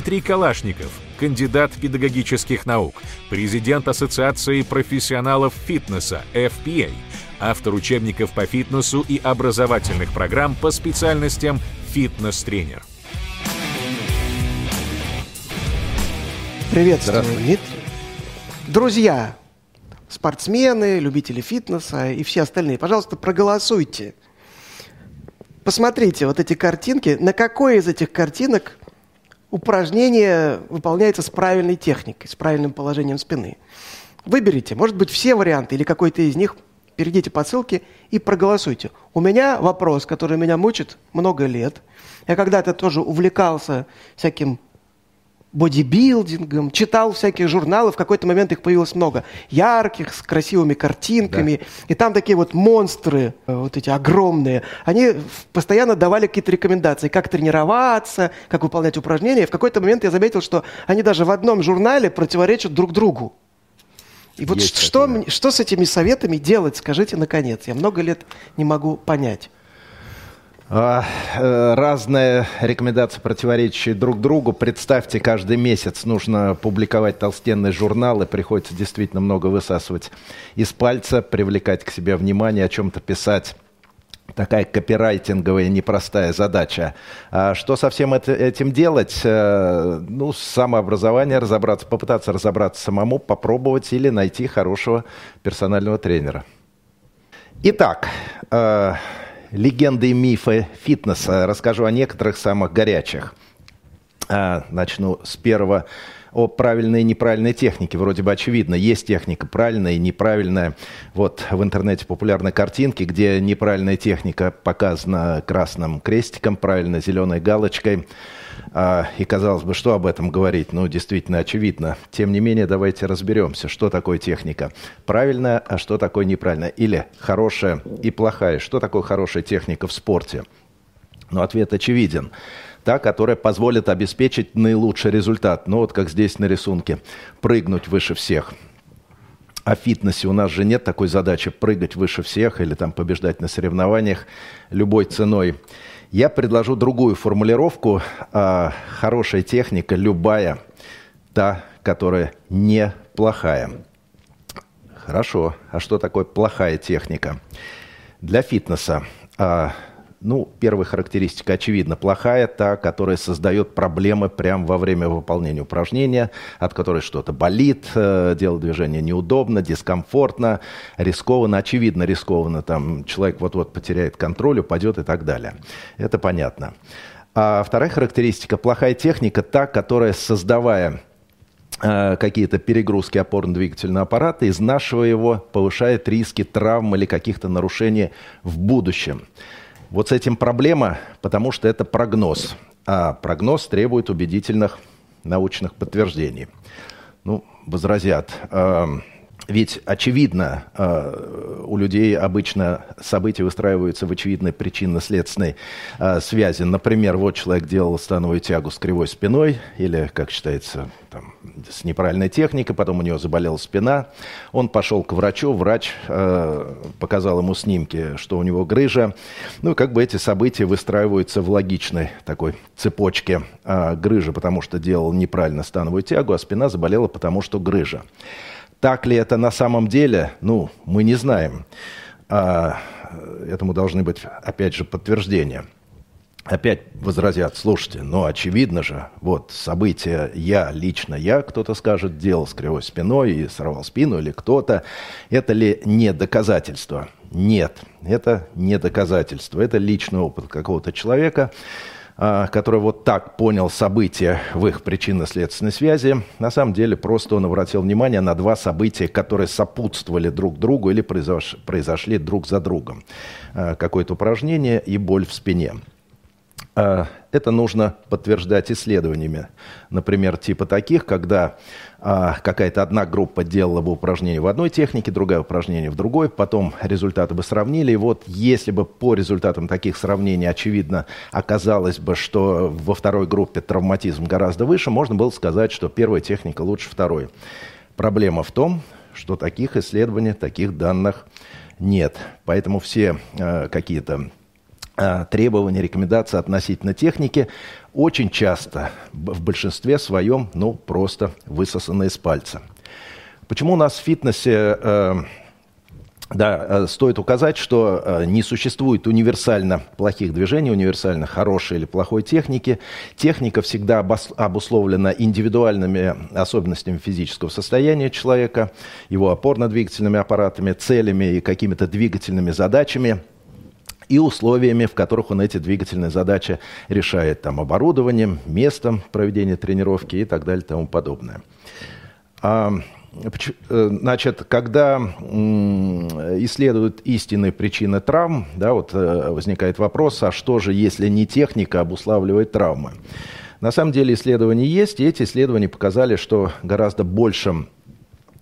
Дмитрий Калашников, кандидат педагогических наук, президент Ассоциации профессионалов фитнеса FPA, автор учебников по фитнесу и образовательных программ по специальностям фитнес-тренер. Приветствую, Дмитрий. Друзья, спортсмены, любители фитнеса и все остальные, пожалуйста, проголосуйте. Посмотрите вот эти картинки. На какой из этих картинок упражнение выполняется с правильной техникой, с правильным положением спины? Выберите, может быть, все варианты или какой-то из них, перейдите по ссылке и проголосуйте. У меня вопрос, который меня мучит много лет. Я когда-то тоже увлекался всяким бодибилдингом, читал всякие журналы, в какой-то момент их появилось много, ярких, с красивыми картинками, да. и там такие вот монстры, э, вот эти огромные, они постоянно давали какие-то рекомендации, как тренироваться, как выполнять упражнения, и в какой-то момент я заметил, что они даже в одном журнале противоречат друг другу. И вот Есть что, что с этими советами делать, скажите наконец, я много лет не могу понять. А, э, разные рекомендации, противоречащие друг другу. Представьте, каждый месяц нужно публиковать толстенные журналы, приходится действительно много высасывать из пальца, привлекать к себе внимание, о чем-то писать. Такая копирайтинговая непростая задача. А что со всем это, этим делать? Э, ну, самообразование, разобраться, попытаться разобраться самому, попробовать или найти хорошего персонального тренера. Итак, э, легенды и мифы фитнеса. Расскажу о некоторых самых горячих. А, начну с первого о правильной и неправильной технике. Вроде бы очевидно, есть техника правильная и неправильная. Вот в интернете популярны картинки, где неправильная техника показана красным крестиком, правильно зеленой галочкой. А, и казалось бы, что об этом говорить? Ну, действительно очевидно. Тем не менее, давайте разберемся, что такое техника. Правильная, а что такое неправильная? Или хорошая и плохая. Что такое хорошая техника в спорте? Ну, ответ очевиден. Та, которая позволит обеспечить наилучший результат. Ну, вот как здесь на рисунке. Прыгнуть выше всех о фитнесе. У нас же нет такой задачи прыгать выше всех или там побеждать на соревнованиях любой ценой. Я предложу другую формулировку. А, хорошая техника, любая, та, которая неплохая. Хорошо. А что такое плохая техника? Для фитнеса а, ну, первая характеристика очевидна. Плохая та, которая создает проблемы прямо во время выполнения упражнения, от которой что-то болит, э, делать движение неудобно, дискомфортно, рискованно, очевидно рискованно. Там человек вот-вот потеряет контроль, упадет и так далее. Это понятно. А вторая характеристика – плохая техника, та, которая, создавая э, какие-то перегрузки опорно-двигательного аппарата, изнашивая его, повышает риски травм или каких-то нарушений в будущем. Вот с этим проблема, потому что это прогноз. А прогноз требует убедительных научных подтверждений. Ну, возразят. Э, ведь очевидно, э, у людей обычно события выстраиваются в очевидной причинно-следственной э, связи. Например, вот человек делал становую тягу с кривой спиной или, как считается, там, с неправильной техникой, потом у него заболела спина. Он пошел к врачу, врач э, показал ему снимки, что у него грыжа. Ну, как бы эти события выстраиваются в логичной такой цепочке грыжи, потому что делал неправильно становую тягу, а спина заболела, потому что грыжа. Так ли это на самом деле? Ну, мы не знаем. А, этому должны быть, опять же, подтверждения. Опять возразят, слушайте, ну очевидно же, вот события я, лично я, кто-то скажет, делал с кривой спиной и сорвал спину, или кто-то. Это ли не доказательство? Нет, это не доказательство. Это личный опыт какого-то человека. А, который вот так понял события в их причинно-следственной связи, на самом деле просто он обратил внимание на два события, которые сопутствовали друг другу или произошли друг за другом. А, какое-то упражнение и боль в спине. А, это нужно подтверждать исследованиями. Например, типа таких, когда а, какая-то одна группа делала бы упражнение в одной технике, другая упражнение в другой, потом результаты бы сравнили. И вот если бы по результатам таких сравнений, очевидно, оказалось бы, что во второй группе травматизм гораздо выше, можно было сказать, что первая техника лучше второй. Проблема в том, что таких исследований, таких данных нет. Поэтому все э, какие-то требования, рекомендации относительно техники очень часто, в большинстве своем, ну, просто высосаны из пальца. Почему у нас в фитнесе э, да, э, стоит указать, что э, не существует универсально плохих движений, универсально хорошей или плохой техники. Техника всегда обусловлена индивидуальными особенностями физического состояния человека, его опорно-двигательными аппаратами, целями и какими-то двигательными задачами и условиями, в которых он эти двигательные задачи решает, там, оборудованием, местом проведения тренировки и так далее и тому подобное. Э, значит, когда исследуют истинные причины травм, да, вот э, возникает вопрос, а что же, если не техника обуславливает травмы? На самом деле исследования есть, и эти исследования показали, что гораздо большим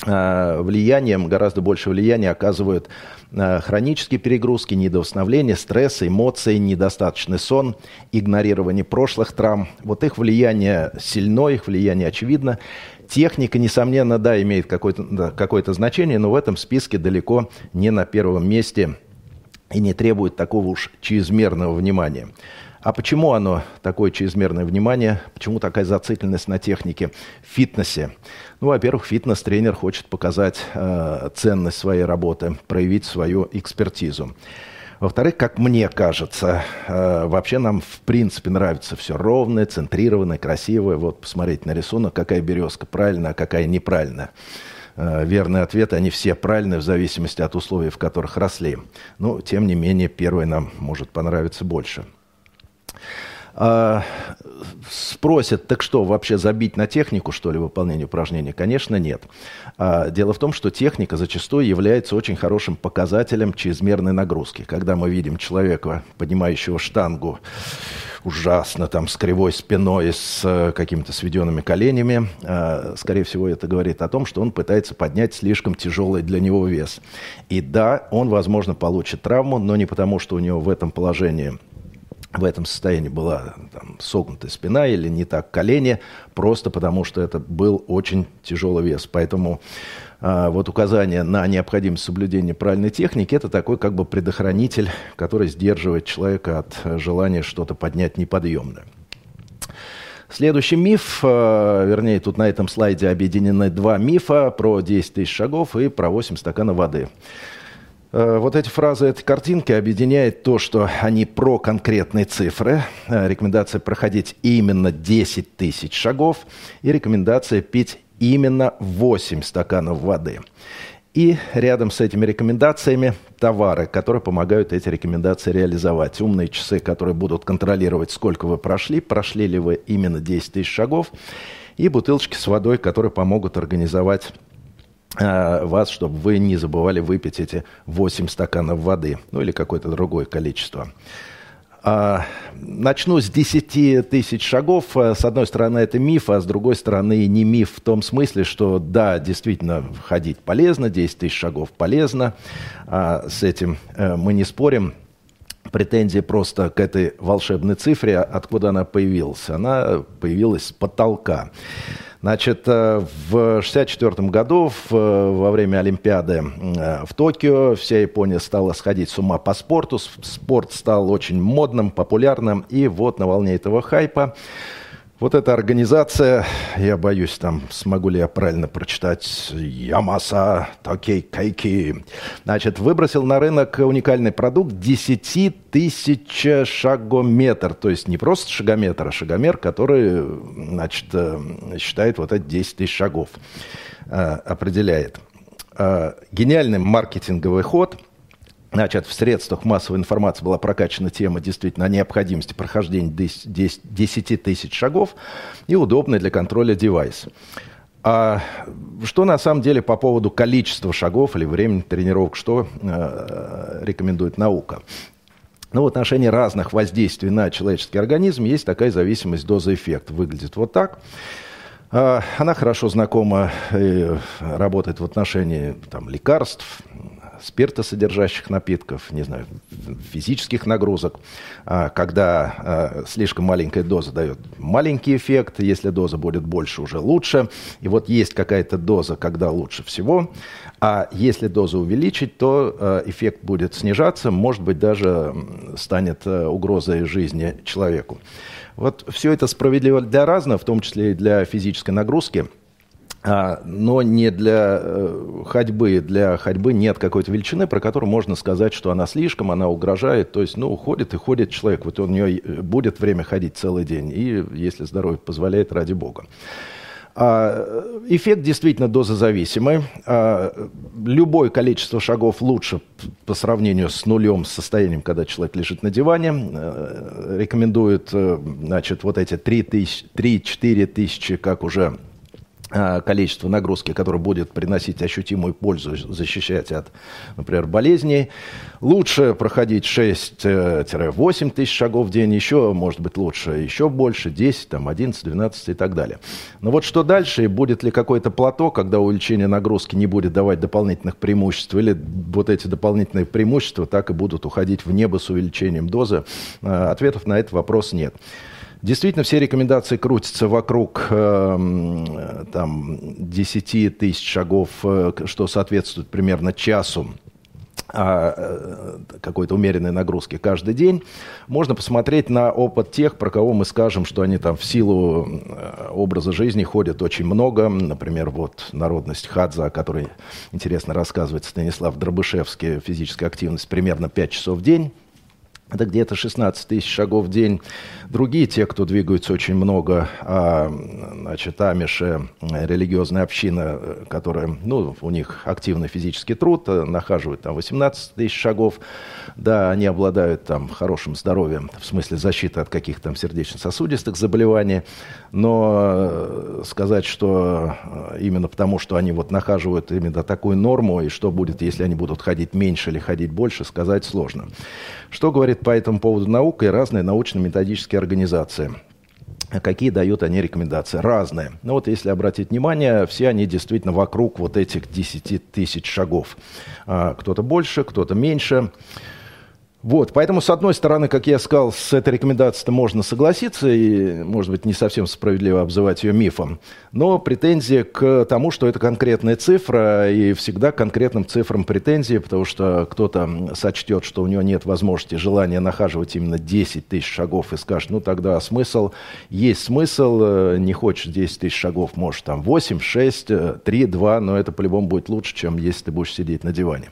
влиянием, гораздо больше влияния оказывают хронические перегрузки, недовосстановление, стресс, эмоции, недостаточный сон, игнорирование прошлых травм. Вот их влияние сильно, их влияние очевидно. Техника, несомненно, да, имеет какое-то да, какое значение, но в этом списке далеко не на первом месте и не требует такого уж чрезмерного внимания. А почему оно такое чрезмерное внимание? Почему такая зацикленность на технике в фитнесе? Ну, во-первых, фитнес-тренер хочет показать э, ценность своей работы, проявить свою экспертизу. Во-вторых, как мне кажется, э, вообще нам в принципе нравится все ровное, центрированное, красивое. Вот посмотрите на рисунок, какая березка правильная, а какая неправильная. Э, верные ответы, они все правильные в зависимости от условий, в которых росли. Но, тем не менее, первый нам может понравиться больше. А, спросят, так что, вообще забить на технику, что ли, выполнение упражнений? Конечно, нет. А, дело в том, что техника зачастую является очень хорошим показателем чрезмерной нагрузки. Когда мы видим человека, поднимающего штангу, ужасно, там, с кривой спиной, с э, какими-то сведенными коленями. Э, скорее всего, это говорит о том, что он пытается поднять слишком тяжелый для него вес. И да, он, возможно, получит травму, но не потому, что у него в этом положении в этом состоянии была там, согнутая спина или не так колени, просто потому что это был очень тяжелый вес. Поэтому а, вот указание на необходимость соблюдения правильной техники – это такой как бы предохранитель, который сдерживает человека от желания что-то поднять неподъемное. Следующий миф, а, вернее, тут на этом слайде объединены два мифа про 10 тысяч шагов и про 8 стаканов воды. Э, вот эти фразы, эти картинки объединяет то, что они про конкретные цифры. Э, рекомендация проходить именно 10 тысяч шагов и рекомендация пить именно 8 стаканов воды. И рядом с этими рекомендациями товары, которые помогают эти рекомендации реализовать. Умные часы, которые будут контролировать, сколько вы прошли, прошли ли вы именно 10 тысяч шагов. И бутылочки с водой, которые помогут организовать вас, чтобы вы не забывали выпить эти 8 стаканов воды, ну или какое-то другое количество. А, начну с 10 тысяч шагов. Э, с одной стороны, это миф, а с другой стороны, не миф в том смысле, что да, действительно, ходить полезно, 10 тысяч шагов полезно. А, с этим э, мы не спорим. Претензии просто к этой волшебной цифре, откуда она появилась. Она появилась с потолка. Значит, э, в 1964 году в, во время Олимпиады э, в Токио вся Япония стала сходить с ума по спорту. Спорт стал очень модным, популярным. И вот на волне этого хайпа вот эта организация, я боюсь, там смогу ли я правильно прочитать, Ямаса Токей Кайки, значит, выбросил на рынок уникальный продукт 10 тысяч шагометр. То есть не просто шагометр, а шагомер, который, значит, э, считает вот эти 10 тысяч шагов, э, определяет. Э, гениальный маркетинговый ход – Значит, в средствах массовой информации была прокачана тема действительно о необходимости прохождения 10 тысяч шагов и удобный для контроля девайс. А что на самом деле по поводу количества шагов или времени тренировок, что э, рекомендует наука? Ну, в отношении разных воздействий на человеческий организм есть такая зависимость доза-эффект. Выглядит вот так. А, она хорошо знакома и работает в отношении там, лекарств, спиртосодержащих напитков, не знаю, физических нагрузок, а, когда а, слишком маленькая доза дает маленький эффект, если доза будет больше, уже лучше. И вот есть какая-то доза, когда лучше всего, а если дозу увеличить, то а, эффект будет снижаться, может быть, даже станет угрозой жизни человеку. Вот все это справедливо для разного, в том числе и для физической нагрузки. А, но не для э, ходьбы. Для ходьбы нет какой-то величины, про которую можно сказать, что она слишком, она угрожает. То есть, ну, ходит и ходит человек. Вот у нее будет время ходить целый день. И, если здоровье позволяет, ради бога. А, эффект действительно дозозависимый. А, любое количество шагов лучше по сравнению с нулем, состоянием, когда человек лежит на диване. Э, рекомендуют э, значит, вот эти 3-4 тысячи, как уже количество нагрузки, которое будет приносить ощутимую пользу, защищать от, например, болезней. Лучше проходить 6-8 тысяч шагов в день, еще, может быть, лучше еще больше, 10, там, 11, 12 и так далее. Но вот что дальше, будет ли какой-то плато, когда увеличение нагрузки не будет давать дополнительных преимуществ, или вот эти дополнительные преимущества так и будут уходить в небо с увеличением дозы, а, ответов на этот вопрос нет. Действительно, все рекомендации крутятся вокруг э, там, 10 тысяч шагов, э, что соответствует примерно часу а, э, какой-то умеренной нагрузки каждый день, можно посмотреть на опыт тех, про кого мы скажем, что они там в силу э, образа жизни ходят очень много. Например, вот народность Хадза, о которой интересно рассказывает Станислав Дробышевский, физическая активность примерно 5 часов в день это где-то 16 тысяч шагов в день. Другие, те, кто двигаются очень много, а, значит, амиши, религиозная община, которая, ну, у них активный физический труд, нахаживают там 18 тысяч шагов. Да, они обладают там хорошим здоровьем, в смысле защиты от каких-то там сердечно-сосудистых заболеваний. Но э, сказать, что э, именно потому, что они вот нахаживают именно такую норму, и что будет, если они будут ходить меньше или ходить больше, сказать сложно. Что говорит по этому поводу наука и разные научно-методические организации? Какие дают они рекомендации? Разные. Ну вот если обратить внимание, все они действительно вокруг вот этих 10 тысяч шагов. А, кто-то больше, кто-то меньше. Вот, поэтому, с одной стороны, как я сказал, с этой рекомендацией можно согласиться, и, может быть, не совсем справедливо обзывать ее мифом, но претензия к тому, что это конкретная цифра, и всегда к конкретным цифрам претензии, потому что кто-то сочтет, что у него нет возможности, желания нахаживать именно 10 тысяч шагов, и скажет, ну, тогда смысл, есть смысл, э, не хочешь 10 тысяч шагов, можешь там 8, 6, 3, 2, но это по-любому будет лучше, чем если ты будешь сидеть на диване.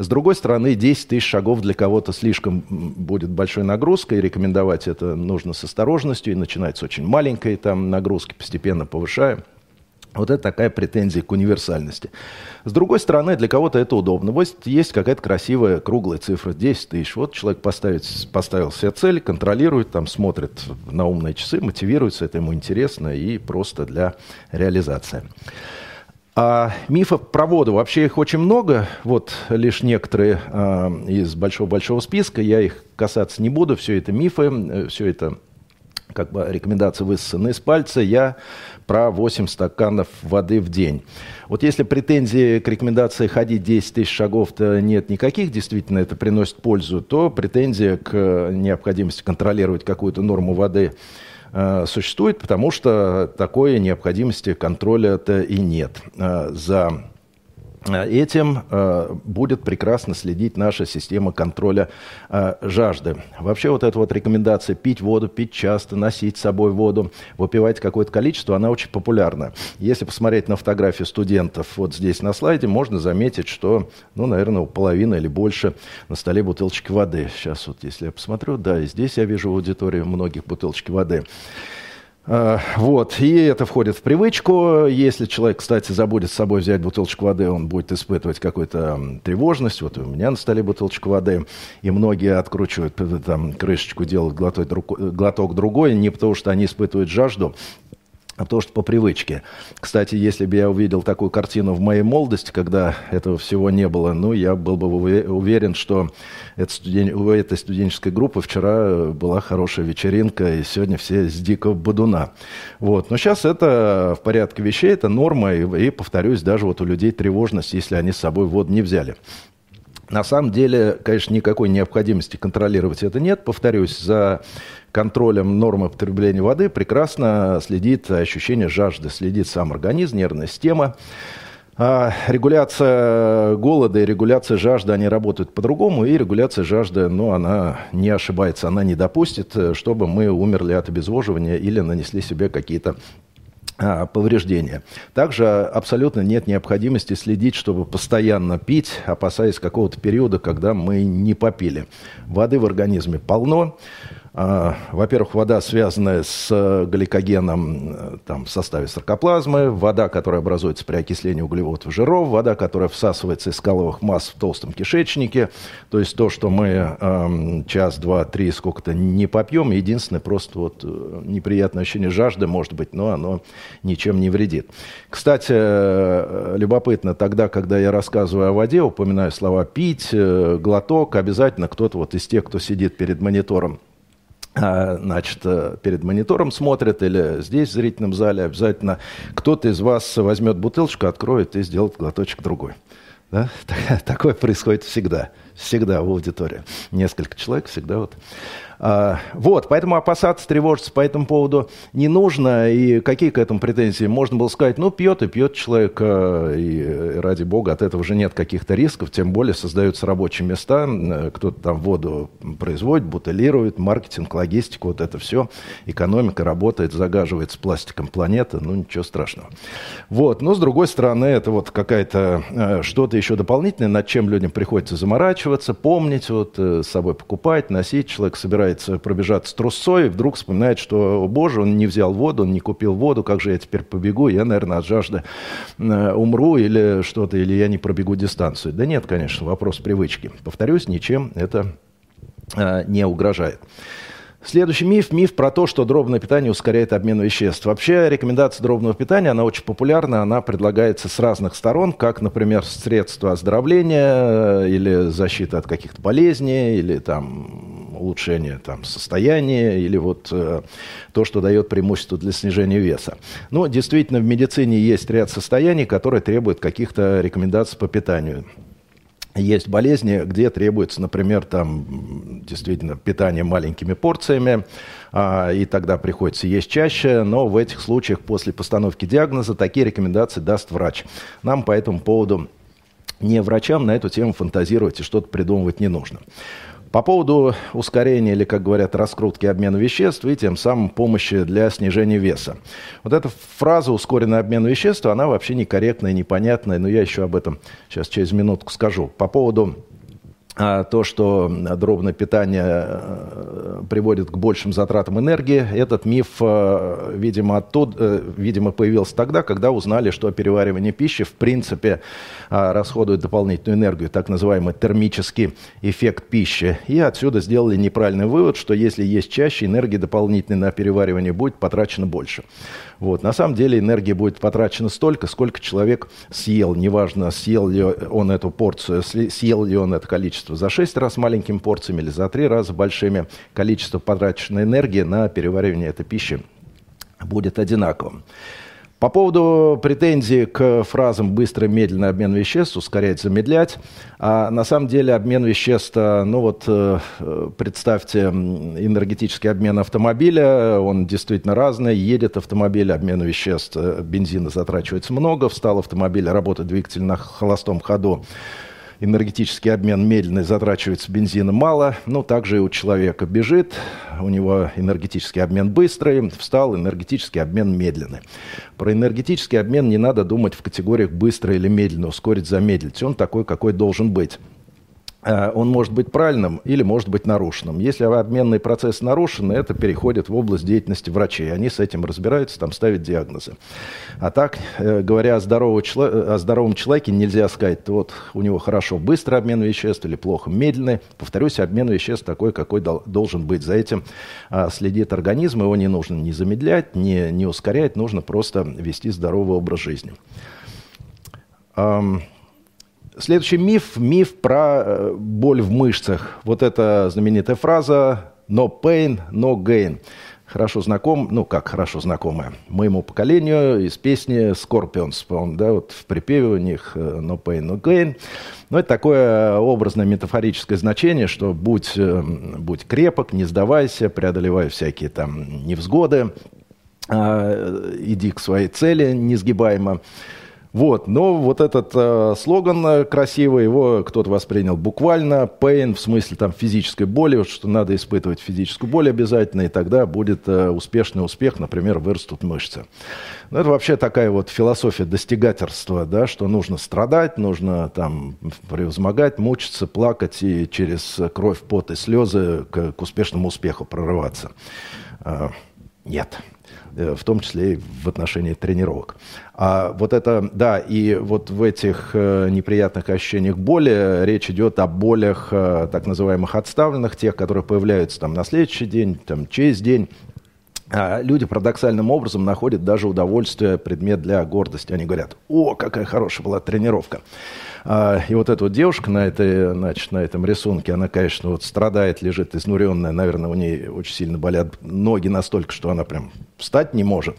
С другой стороны, 10 тысяч шагов для кого-то слишком будет большой нагрузкой, рекомендовать это нужно с осторожностью, и начинать с очень маленькой там нагрузки, постепенно повышая. Вот это такая претензия к универсальности. С другой стороны, для кого-то это удобно. Вот есть какая-то красивая круглая цифра, 10 тысяч. Вот человек поставит, поставил себе цель, контролирует, там смотрит на умные часы, мотивируется, это ему интересно и просто для реализации. А мифов про воду, вообще их очень много, вот лишь некоторые а, из большого-большого списка, я их касаться не буду, все это мифы, э, все это как бы рекомендации высосаны из пальца, я про 8 стаканов воды в день. Вот если претензии к рекомендации ходить 10 тысяч шагов-то нет никаких, действительно это приносит пользу, то претензия к необходимости контролировать какую-то норму воды Э, существует, потому что такой необходимости контроля-то и нет. Э, за Э, этим э, будет прекрасно следить наша система контроля э, жажды. Вообще вот эта вот рекомендация пить воду, пить часто, носить с собой воду, выпивать какое-то количество, она очень популярна. Если посмотреть на фотографии студентов вот здесь на слайде, можно заметить, что, ну, наверное, у половины или больше на столе бутылочки воды. Сейчас вот, если я посмотрю, да, и здесь я вижу в аудитории многих бутылочки воды. Э, вот, и это входит в привычку. Если человек, кстати, забудет с собой взять бутылочку воды, он будет испытывать какую-то тревожность. Вот у меня на столе бутылочка воды, и многие откручивают там крышечку, делают глоток, глоток другой, не потому что они испытывают жажду, потому что по привычке. Кстати, если бы я увидел такую картину в моей молодости, когда этого всего не было, ну, я был бы уверен, что это студен... у этой студенческой группы вчера была хорошая вечеринка, и сегодня все с дикого бодуна. Вот. Но сейчас это в порядке вещей, это норма, и, и, повторюсь, даже вот у людей тревожность, если они с собой воду не взяли. На самом деле, конечно, никакой необходимости контролировать это нет. Повторюсь, за контролем нормы потребления воды прекрасно следит ощущение жажды, следит сам организм, нервная система. А регуляция голода и регуляция жажды, они работают по-другому, и регуляция жажды, ну, она не ошибается, она не допустит, чтобы мы умерли от обезвоживания или нанесли себе какие-то а, повреждения. Также абсолютно нет необходимости следить, чтобы постоянно пить, опасаясь какого-то периода, когда мы не попили. Воды в организме полно. А, во-первых, вода, связанная с э, гликогеном э, там, в составе саркоплазмы, вода, которая образуется при окислении углеводов и жиров, вода, которая всасывается из скаловых масс в толстом кишечнике. То есть то, что мы эм, час, два, три, сколько-то не попьем, единственное, просто вот э, неприятное ощущение жажды, может быть, но оно ничем не вредит. Кстати, любопытно, тогда, когда я рассказываю о воде, упоминаю слова «пить», «глоток», обязательно кто-то вот из тех, кто сидит перед монитором, значит, э, перед монитором смотрят или здесь в зрительном зале, обязательно кто-то из вас возьмет бутылочку, откроет и сделает глоточек другой. Да? Такое происходит всегда. Всегда в аудитории. Несколько человек всегда вот а, вот, поэтому опасаться, тревожиться по этому поводу не нужно. И какие к этому претензии? Можно было сказать, ну, пьет и пьет человек, а, и ради бога, от этого же нет каких-то рисков, тем более создаются рабочие места, кто-то там воду производит, бутылирует, маркетинг, логистика, вот это все. Экономика работает, загаживается пластиком планеты, ну, ничего страшного. Вот, но с другой стороны, это вот какая-то а, что-то еще дополнительное, над чем людям приходится заморачиваться, помнить, вот, э, с собой покупать, носить. Человек собирает собирается пробежаться трусцой, вдруг вспоминает, что, о боже, он не взял воду, он не купил воду, как же я теперь побегу, я, наверное, от жажды э, умру или что-то, или я не пробегу дистанцию. Да нет, конечно, вопрос привычки. Повторюсь, ничем это э, не угрожает. Следующий миф – миф про то, что дробное питание ускоряет обмен веществ. Вообще рекомендация дробного питания, она очень популярна, она предлагается с разных сторон, как, например, средство оздоровления э, или защиты от каких-то болезней, или там улучшение там, состояния, или вот э, то, что дает преимущество для снижения веса. Но действительно в медицине есть ряд состояний, которые требуют каких-то рекомендаций по питанию. Есть болезни, где требуется, например, там действительно питание маленькими порциями, а, и тогда приходится есть чаще, но в этих случаях после постановки диагноза такие рекомендации даст врач. Нам по этому поводу не врачам на эту тему фантазировать и что-то придумывать не нужно. По поводу ускорения или, как говорят, раскрутки обмена веществ и тем самым помощи для снижения веса. Вот эта фраза «ускоренный обмен веществ», она вообще некорректная, непонятная, но я еще об этом сейчас через минутку скажу. По поводу то, что дробное питание э, приводит к большим затратам энергии, этот миф, э, видимо, оттуда, э, видимо, появился тогда, когда узнали, что переваривание пищи, в принципе, расходует дополнительную энергию, так называемый термический эффект пищи. И отсюда сделали неправильный вывод, что если есть чаще, энергии дополнительной на переваривание будет потрачено больше. Вот. На самом деле энергии будет потрачено столько, сколько человек съел. Неважно, съел ли он эту порцию, съел ли он это количество за 6 раз маленькими порциями или за 3 раза большими. Количество потраченной энергии на переваривание этой пищи будет одинаковым. По поводу претензий к фразам «быстро медленный обмен веществ», «ускорять, замедлять», а на самом деле обмен веществ, ну вот э, представьте энергетический обмен автомобиля, он действительно разный, едет автомобиль, обмен веществ, э, бензина затрачивается много, встал автомобиль, работает двигатель на холостом ходу, энергетический обмен медленный, затрачивается бензина мало, но также и у человека бежит, у него энергетический обмен быстрый, встал, энергетический обмен медленный. Про энергетический обмен не надо думать в категориях быстро или медленно, ускорить, замедлить. Он такой, какой должен быть. Э, он может быть правильным или может быть нарушенным. Если обменный процесс нарушен, это переходит в область деятельности врачей. Они с этим разбираются, там ставят диагнозы. А так, э, говоря о, здоровом, о здоровом человеке, нельзя сказать, вот у него хорошо быстрый обмен веществ или плохо медленный. Повторюсь, обмен веществ такой, какой должен быть. За этим а, следит организм, его не нужно ни замедлять, ни, ни ускорять, нужно просто вести здоровый образ жизни. Следующий миф – миф про э, боль в мышцах. Вот эта знаменитая фраза «no pain, no gain». Хорошо знаком, ну как хорошо знакомая, моему поколению из песни Scorpions, да, вот в припеве у них э, «no pain, no gain». Но это такое образное метафорическое значение, что будь, э, будь крепок, не сдавайся, преодолевай всякие там невзгоды, а, иди к своей цели несгибаемо. Вот, но вот этот э, слоган э, красивый, его кто-то воспринял буквально. Pain в смысле там физической боли, что надо испытывать физическую боль обязательно, и тогда будет э, успешный успех, например, вырастут мышцы. Ну, это вообще такая вот философия достигаторства, да, что нужно страдать, нужно там превозмогать, мучиться, плакать и через кровь, пот и слезы к, к успешному успеху прорываться. А, нет. Э, в том числе и в отношении тренировок. А вот это, да, и вот в этих э, неприятных ощущениях боли речь идет о болях э, так называемых отставленных, тех, которые появляются там на следующий день, там через день, а люди парадоксальным образом находят даже удовольствие, предмет для гордости. Они говорят, о, какая хорошая была тренировка. А, и вот эта вот девушка на, этой, значит, на этом рисунке, она, конечно, вот страдает, лежит изнуренная. Наверное, у нее очень сильно болят ноги настолько, что она прям встать не может.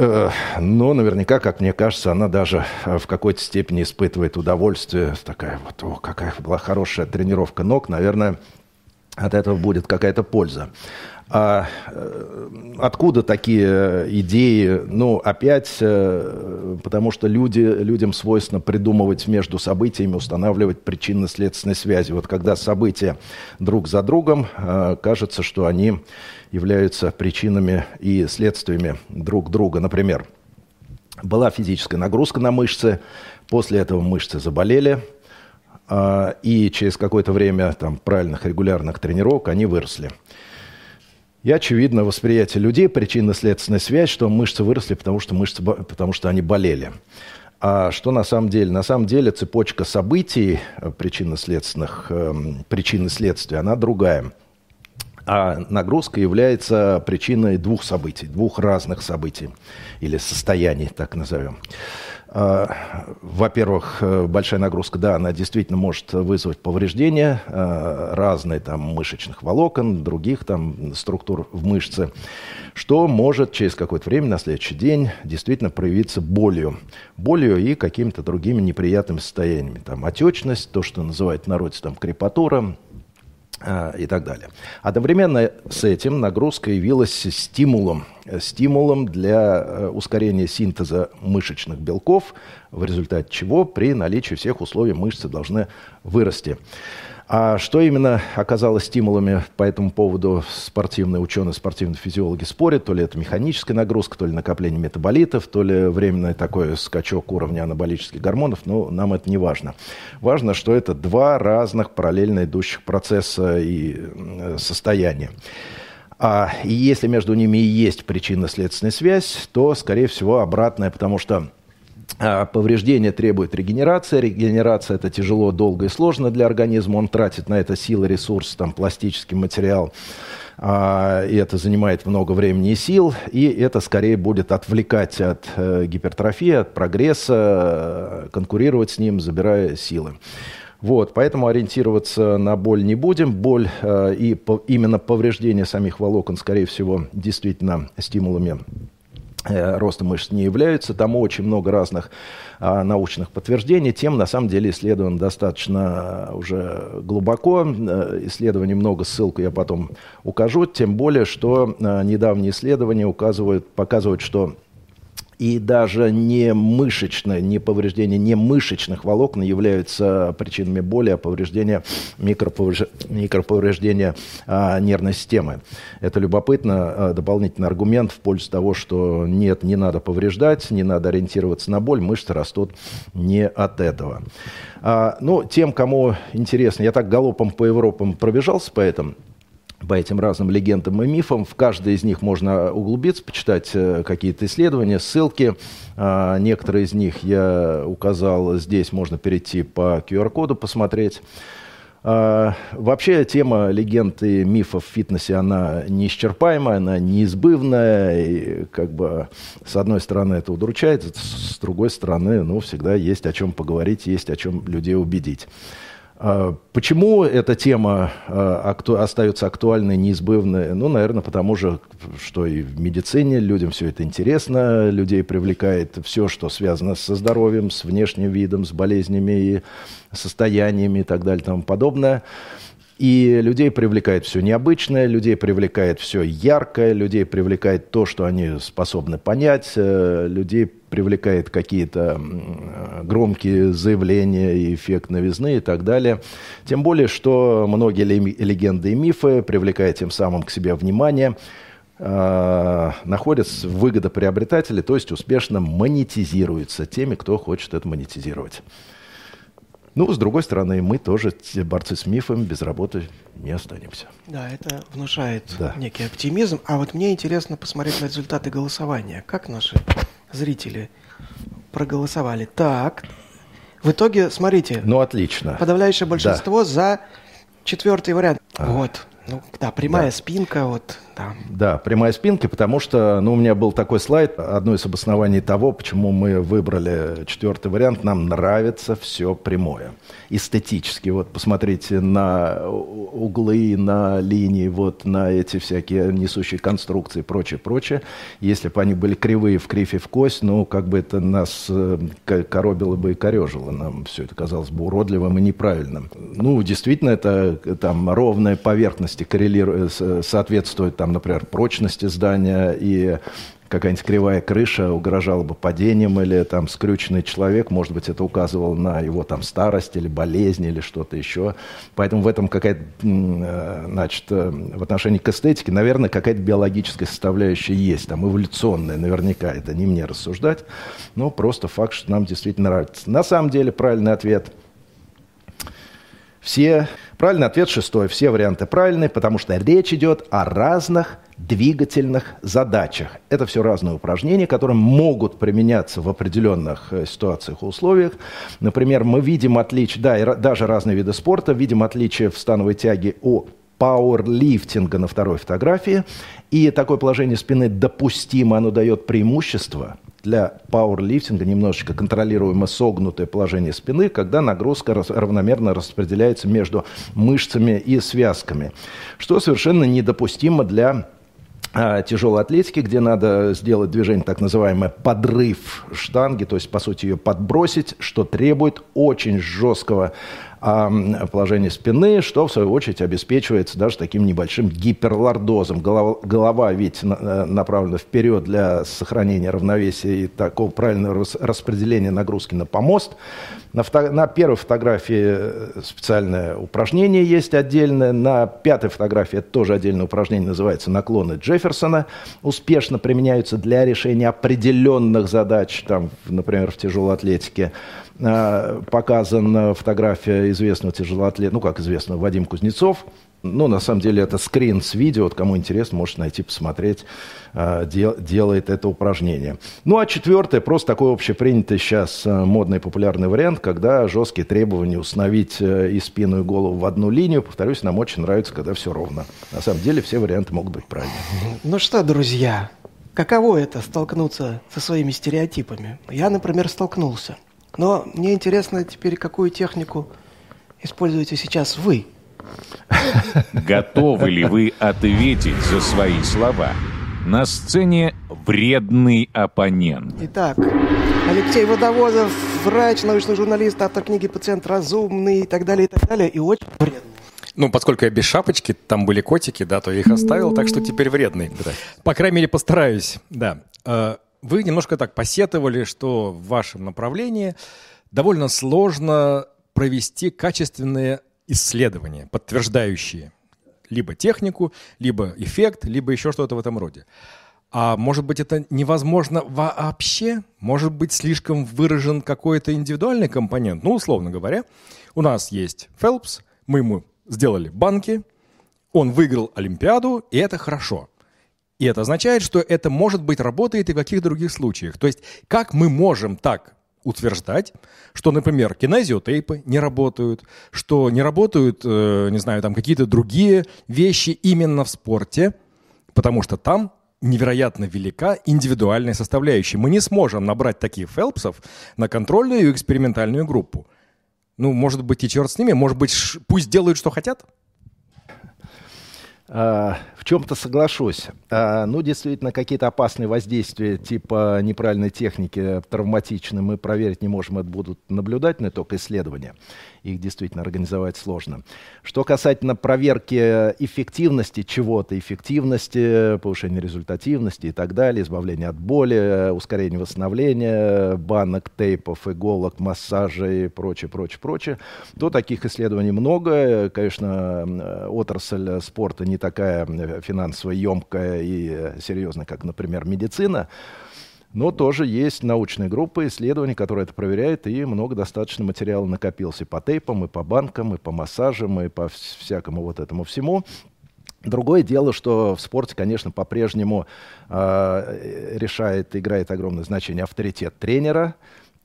Э, но наверняка, как мне кажется, она даже в какой-то степени испытывает удовольствие. Такая вот, о, какая была хорошая тренировка ног. Наверное, от этого будет какая-то польза. А э, откуда такие идеи? Ну, опять, э, потому что люди, людям свойственно придумывать между событиями, устанавливать причинно-следственные связи. Вот когда события друг за другом, э, кажется, что они являются причинами и следствиями друг друга. Например, была физическая нагрузка на мышцы, после этого мышцы заболели, и через какое-то время там, правильных регулярных тренировок они выросли. И очевидно восприятие людей, причинно-следственная связь, что мышцы выросли, потому что, мышцы, потому что они болели. А что на самом деле? На самом деле цепочка событий э, причинно-следственных, э, причин и следствия, она другая. А нагрузка является причиной двух событий, двух разных событий или состояний, так назовем. А, во-первых, э, большая нагрузка, да, она действительно может вызвать повреждения э, разные там мышечных волокон, других там структур в мышце, что может через какое-то время на следующий день действительно проявиться болью. Болью и какими-то другими неприятными состояниями. Там отечность, то, что называют в там крепатура, и так далее. Одновременно с этим нагрузка явилась стимулом, стимулом для э, ускорения синтеза мышечных белков, в результате чего при наличии всех условий мышцы должны вырасти. А что именно оказалось стимулами по этому поводу спортивные ученые, спортивные физиологи спорят, то ли это механическая нагрузка, то ли накопление метаболитов, то ли временный такой скачок уровня анаболических гормонов, но нам это не важно. Важно, что это два разных параллельно идущих процесса и состояния. А если между ними и есть причинно-следственная связь, то, скорее всего, обратная, потому что повреждение требует регенерации. Регенерация это тяжело, долго и сложно для организма. Он тратит на это силы, ресурсы, там, пластический материал. А, и это занимает много времени и сил. И это скорее будет отвлекать от э, гипертрофии, от прогресса, э, конкурировать с ним, забирая силы. Вот, поэтому ориентироваться на боль не будем. Боль э, и по, именно повреждение самих волокон, скорее всего, действительно стимулами роста мышц не являются. Там очень много разных а, научных подтверждений. Тем, на самом деле, исследовано достаточно уже глубоко. Э, исследований много, ссылку я потом укажу. Тем более, что а, недавние исследования указывают, показывают, что и даже не мышечное, не повреждение не мышечных волокон являются причинами боли, а повреждение микроповреждения а, нервной системы. Это любопытно, а, дополнительный аргумент в пользу того, что нет, не надо повреждать, не надо ориентироваться на боль, мышцы растут не от этого. А, ну, тем, кому интересно, я так галопом по Европам пробежался по этому, по этим разным легендам и мифам. В каждой из них можно углубиться, почитать э, какие-то исследования, ссылки. А, некоторые из них я указал здесь, можно перейти по QR-коду посмотреть. А, вообще тема легенд и мифов в фитнесе, она неисчерпаемая, она неизбывная. И как бы с одной стороны это удручает, с другой стороны, ну, всегда есть о чем поговорить, есть о чем людей убедить. А, почему эта тема а, остается актуальной, неизбывной? Ну, наверное, потому же, что и в медицине людям все это интересно, людей привлекает все, что связано со здоровьем, с внешним видом, с болезнями и состояниями и так далее и тому подобное. И людей привлекает все необычное, людей привлекает все яркое, людей привлекает то, что они способны понять, э, людей привлекает какие-то громкие заявления эффект новизны и так далее. Тем более, что многие легенды и мифы привлекают тем самым к себе внимание, э, находят выгодоприобретатели, то есть успешно монетизируются теми, кто хочет это монетизировать. Ну, с другой стороны, мы тоже, борцы с мифом, без работы не останемся. Да, это внушает да. некий оптимизм. А вот мне интересно посмотреть на результаты голосования. Как наши зрители проголосовали? Так, в итоге, смотрите. Ну, отлично. Подавляющее большинство да. за четвертый вариант. А. Вот. Ну, да, прямая да. спинка, вот, да. Да, прямая спинка, потому что, ну, у меня был такой слайд, одно из обоснований того, почему мы выбрали четвертый вариант, нам нравится все прямое. Эстетически, вот, посмотрите на углы, на линии, вот, на эти всякие несущие конструкции и прочее, прочее. Если бы они были кривые в кривь в кость, ну, как бы это нас э, коробило бы и корежило, нам все это казалось бы уродливым и неправильным. Ну, действительно, это там ровная поверхность прочности коррелирует, соответствует, там, например, прочности здания и какая-нибудь кривая крыша угрожала бы падением или там скрюченный человек, может быть, это указывало на его там старость или болезнь или что-то еще. Поэтому в этом какая-то, э, значит, э, в отношении к эстетике, наверное, какая-то биологическая составляющая есть, там эволюционная наверняка, это не мне рассуждать, но просто факт, что нам действительно нравится. На самом деле правильный ответ – все Правильный ответ шестой. Все варианты правильные, потому что речь идет о разных двигательных задачах. Это все разные упражнения, которые могут применяться в определенных э, ситуациях и условиях. Например, мы видим отличие, да, и даже разные виды спорта, видим отличие в становой тяге о пауэрлифтинга на второй фотографии. И такое положение спины допустимо, оно дает преимущество – для пауэрлифтинга немножечко контролируемо согнутое положение спины, когда нагрузка равномерно распределяется между мышцами и связками, что совершенно недопустимо для а, тяжелой атлетики, где надо сделать движение, так называемое подрыв штанги, то есть, по сути, ее подбросить, что требует очень жесткого положение спины, что в свою очередь обеспечивается даже таким небольшим гиперлордозом. Голова, голова ведь э, направлена вперед для сохранения равновесия и такого правильного распределения нагрузки на помост. На, фото, на первой фотографии э, специальное упражнение есть отдельное. На пятой фотографии это тоже отдельное упражнение, называется наклоны Джефферсона. Успешно применяются для решения определенных задач, там, например, в тяжелой атлетике. Э, показана фотография известного тяжелоатлета, ну как известно, Вадим Кузнецов. Ну, на самом деле, это скрин с видео. Вот кому интересно, можете найти, посмотреть. Э, дел, делает это упражнение. Ну, а четвертое, просто такой общепринятый сейчас э, модный популярный вариант, когда жесткие требования установить и спину, и голову в одну линию. Повторюсь, нам очень нравится, когда все ровно. На самом деле, все варианты могут быть правильными. Ну что, друзья, каково это столкнуться со своими стереотипами? Я, например, столкнулся – но мне интересно теперь, какую технику используете сейчас вы? Готовы ли вы ответить за свои слова? На сцене вредный оппонент. Итак, Алексей Водовозов, врач, научный журналист, автор книги «Пациент разумный» и так далее, и так далее, и очень вредный. Ну, поскольку я без шапочки, там были котики, да, то я их оставил, так что теперь вредный. По крайней мере, постараюсь, да. Вы немножко так посетовали, что в вашем направлении довольно сложно провести качественные исследования, подтверждающие либо технику, либо эффект, либо еще что-то в этом роде. А может быть, это невозможно вообще? Может быть, слишком выражен какой-то индивидуальный компонент? Ну, условно говоря, у нас есть Фелпс, мы ему сделали банки, он выиграл Олимпиаду, и это хорошо. И это означает, что это, может быть, работает и в каких других случаях. То есть, как мы можем так утверждать, что, например, кинезиотейпы не работают, что не работают, э, не знаю, там какие-то другие вещи именно в спорте, потому что там невероятно велика индивидуальная составляющая. Мы не сможем набрать таких фелпсов на контрольную и экспериментальную группу. Ну, может быть, и черт с ними, может быть, пусть делают, что хотят. А, в чем-то соглашусь. А, ну, действительно, какие-то опасные воздействия типа неправильной техники травматичны мы проверить не можем. Это будут наблюдательные только исследования. Их действительно организовать сложно. Что касательно проверки эффективности чего-то, эффективности, повышения результативности и так далее, избавления от боли, ускорения восстановления, банок, тейпов, иголок, массажей и прочее, прочее, прочее, то таких исследований много. Конечно, отрасль спорта не такая э, финансово емкая и э, серьезная, как, например, медицина. Но тоже есть научные группы исследований, которые это проверяют, и много достаточно материала накопилось и по тейпам, и по банкам, и по массажам, и по всякому вот этому всему. Другое дело, что в спорте, конечно, по-прежнему э, решает, играет огромное значение авторитет тренера,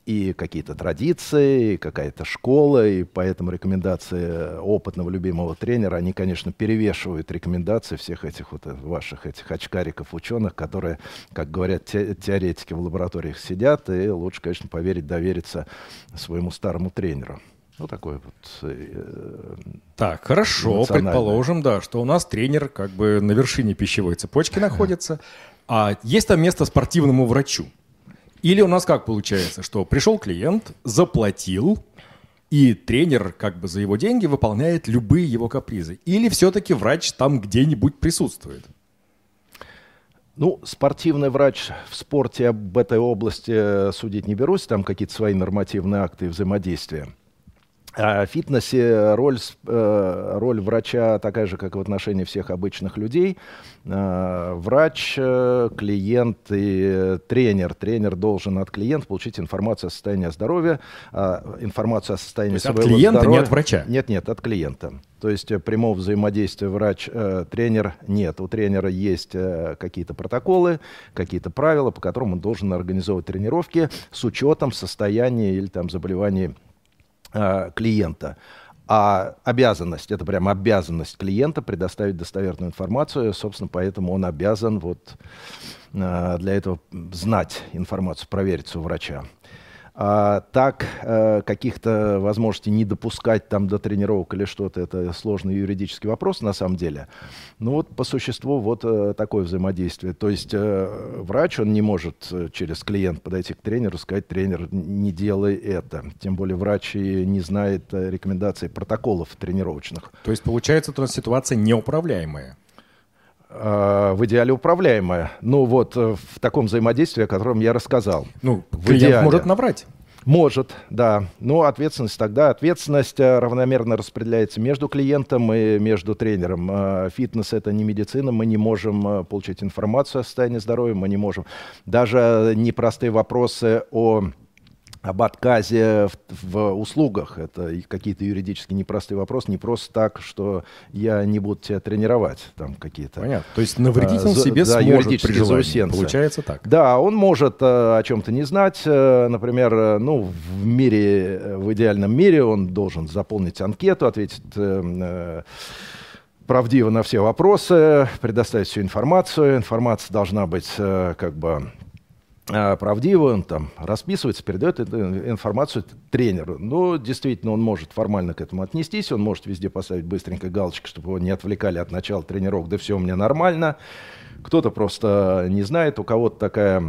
и какие-то традиции, и какая-то школа, и поэтому рекомендации опытного любимого тренера, они, конечно, перевешивают рекомендации всех этих вот ваших этих очкариков, ученых, которые, как говорят те, теоретики в лабораториях сидят, и лучше, конечно, поверить, довериться своему старому тренеру. Ну, такой вот... Э, так, хорошо, предположим, да, что у нас тренер как бы на вершине пищевой цепочки находится, а есть там место спортивному врачу. Или у нас как получается, что пришел клиент, заплатил, и тренер как бы за его деньги выполняет любые его капризы? Или все-таки врач там где-нибудь присутствует? Ну, спортивный врач в спорте об этой области судить не берусь, там какие-то свои нормативные акты взаимодействия. А в фитнесе роль, э, роль врача такая же, как в отношении всех обычных людей. Э, врач, э, клиент и тренер. Тренер должен от клиента получить информацию о состоянии здоровья, информацию о состоянии своего от клиента, здоровья. не от врача? Нет, нет, от клиента. То есть прямого взаимодействия врач-тренер нет. У тренера есть какие-то протоколы, какие-то правила, по которым он должен организовывать тренировки с учетом состояния или там заболеваний э, клиента. А обязанность, это прям обязанность клиента предоставить достоверную информацию, собственно, поэтому он обязан вот э, для этого знать информацию, проверить у врача. А, так а, каких-то возможностей не допускать там до тренировок или что-то, это сложный юридический вопрос на самом деле. Ну вот по существу вот а, такое взаимодействие. То есть а, врач, он не может через клиент подойти к тренеру, сказать, тренер, не делай это. Тем более врач и не знает рекомендаций протоколов тренировочных. То есть получается, у нас ситуация неуправляемая. Э, в идеале управляемая. Ну вот э, в таком взаимодействии, о котором я рассказал. Ну, в клиент идеале. может наврать. Может, да. Но ответственность тогда, ответственность э, равномерно распределяется между клиентом и между тренером. Фитнес это не медицина, мы не можем получить информацию о состоянии здоровья, мы не можем. Даже непростые вопросы о об отказе в, в услугах. Это какие-то юридически непростые вопросы. Не просто так, что я не буду тебя тренировать. Там какие-то... Понятно. То есть навредить он а, себе да, сможет при желании. Получается так. Да, он может а, о чем-то не знать. А, например, ну, в мире, в идеальном мире он должен заполнить анкету, ответить... Правдиво на все вопросы, предоставить всю информацию. Информация должна быть как бы правдиво, он там расписывается, передает эту информацию тренеру. Но действительно он может формально к этому отнестись, он может везде поставить быстренько галочку, чтобы его не отвлекали от начала тренировок, да все у меня нормально. Кто-то просто не знает, у кого-то такая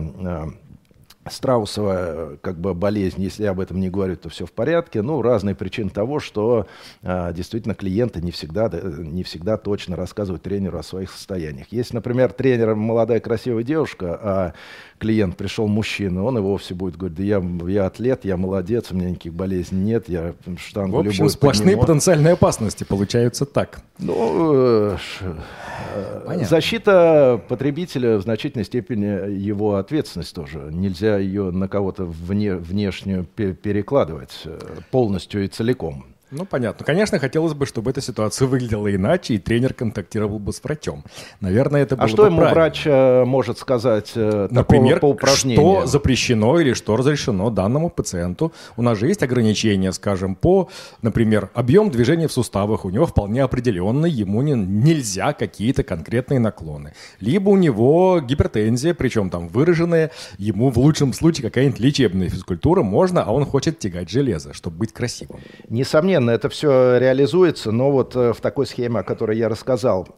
Страусова как бы болезнь, если я об этом не говорю, то все в порядке. Ну, разные причины того, что а, действительно клиенты не всегда, не всегда точно рассказывают тренеру о своих состояниях. Если, например, тренер молодая красивая девушка, а клиент пришел мужчина, он и вовсе будет говорить, да я, я атлет, я молодец, у меня никаких болезней нет, я штангу В общем, сплошные подниму. потенциальные опасности получаются так. Ну, э, э защита потребителя в значительной степени его ответственность тоже. Нельзя ее на кого-то вне, внешнюю перекладывать э, полностью и целиком. Ну, понятно. Конечно, хотелось бы, чтобы эта ситуация выглядела иначе, и тренер контактировал бы с врачом. Наверное, это а было А что бы ему правильно. врач э, может сказать э, Например, по упражнению? что запрещено или что разрешено данному пациенту? У нас же есть ограничения, скажем, по, например, объем движения в суставах у него вполне определенный, ему не, нельзя какие-то конкретные наклоны. Либо у него гипертензия, причем там выраженная, ему в лучшем случае какая-нибудь лечебная физкультура можно, а он хочет тягать железо, чтобы быть красивым. Несомненно, несомненно, это все реализуется, но вот в такой схеме, о которой я рассказал,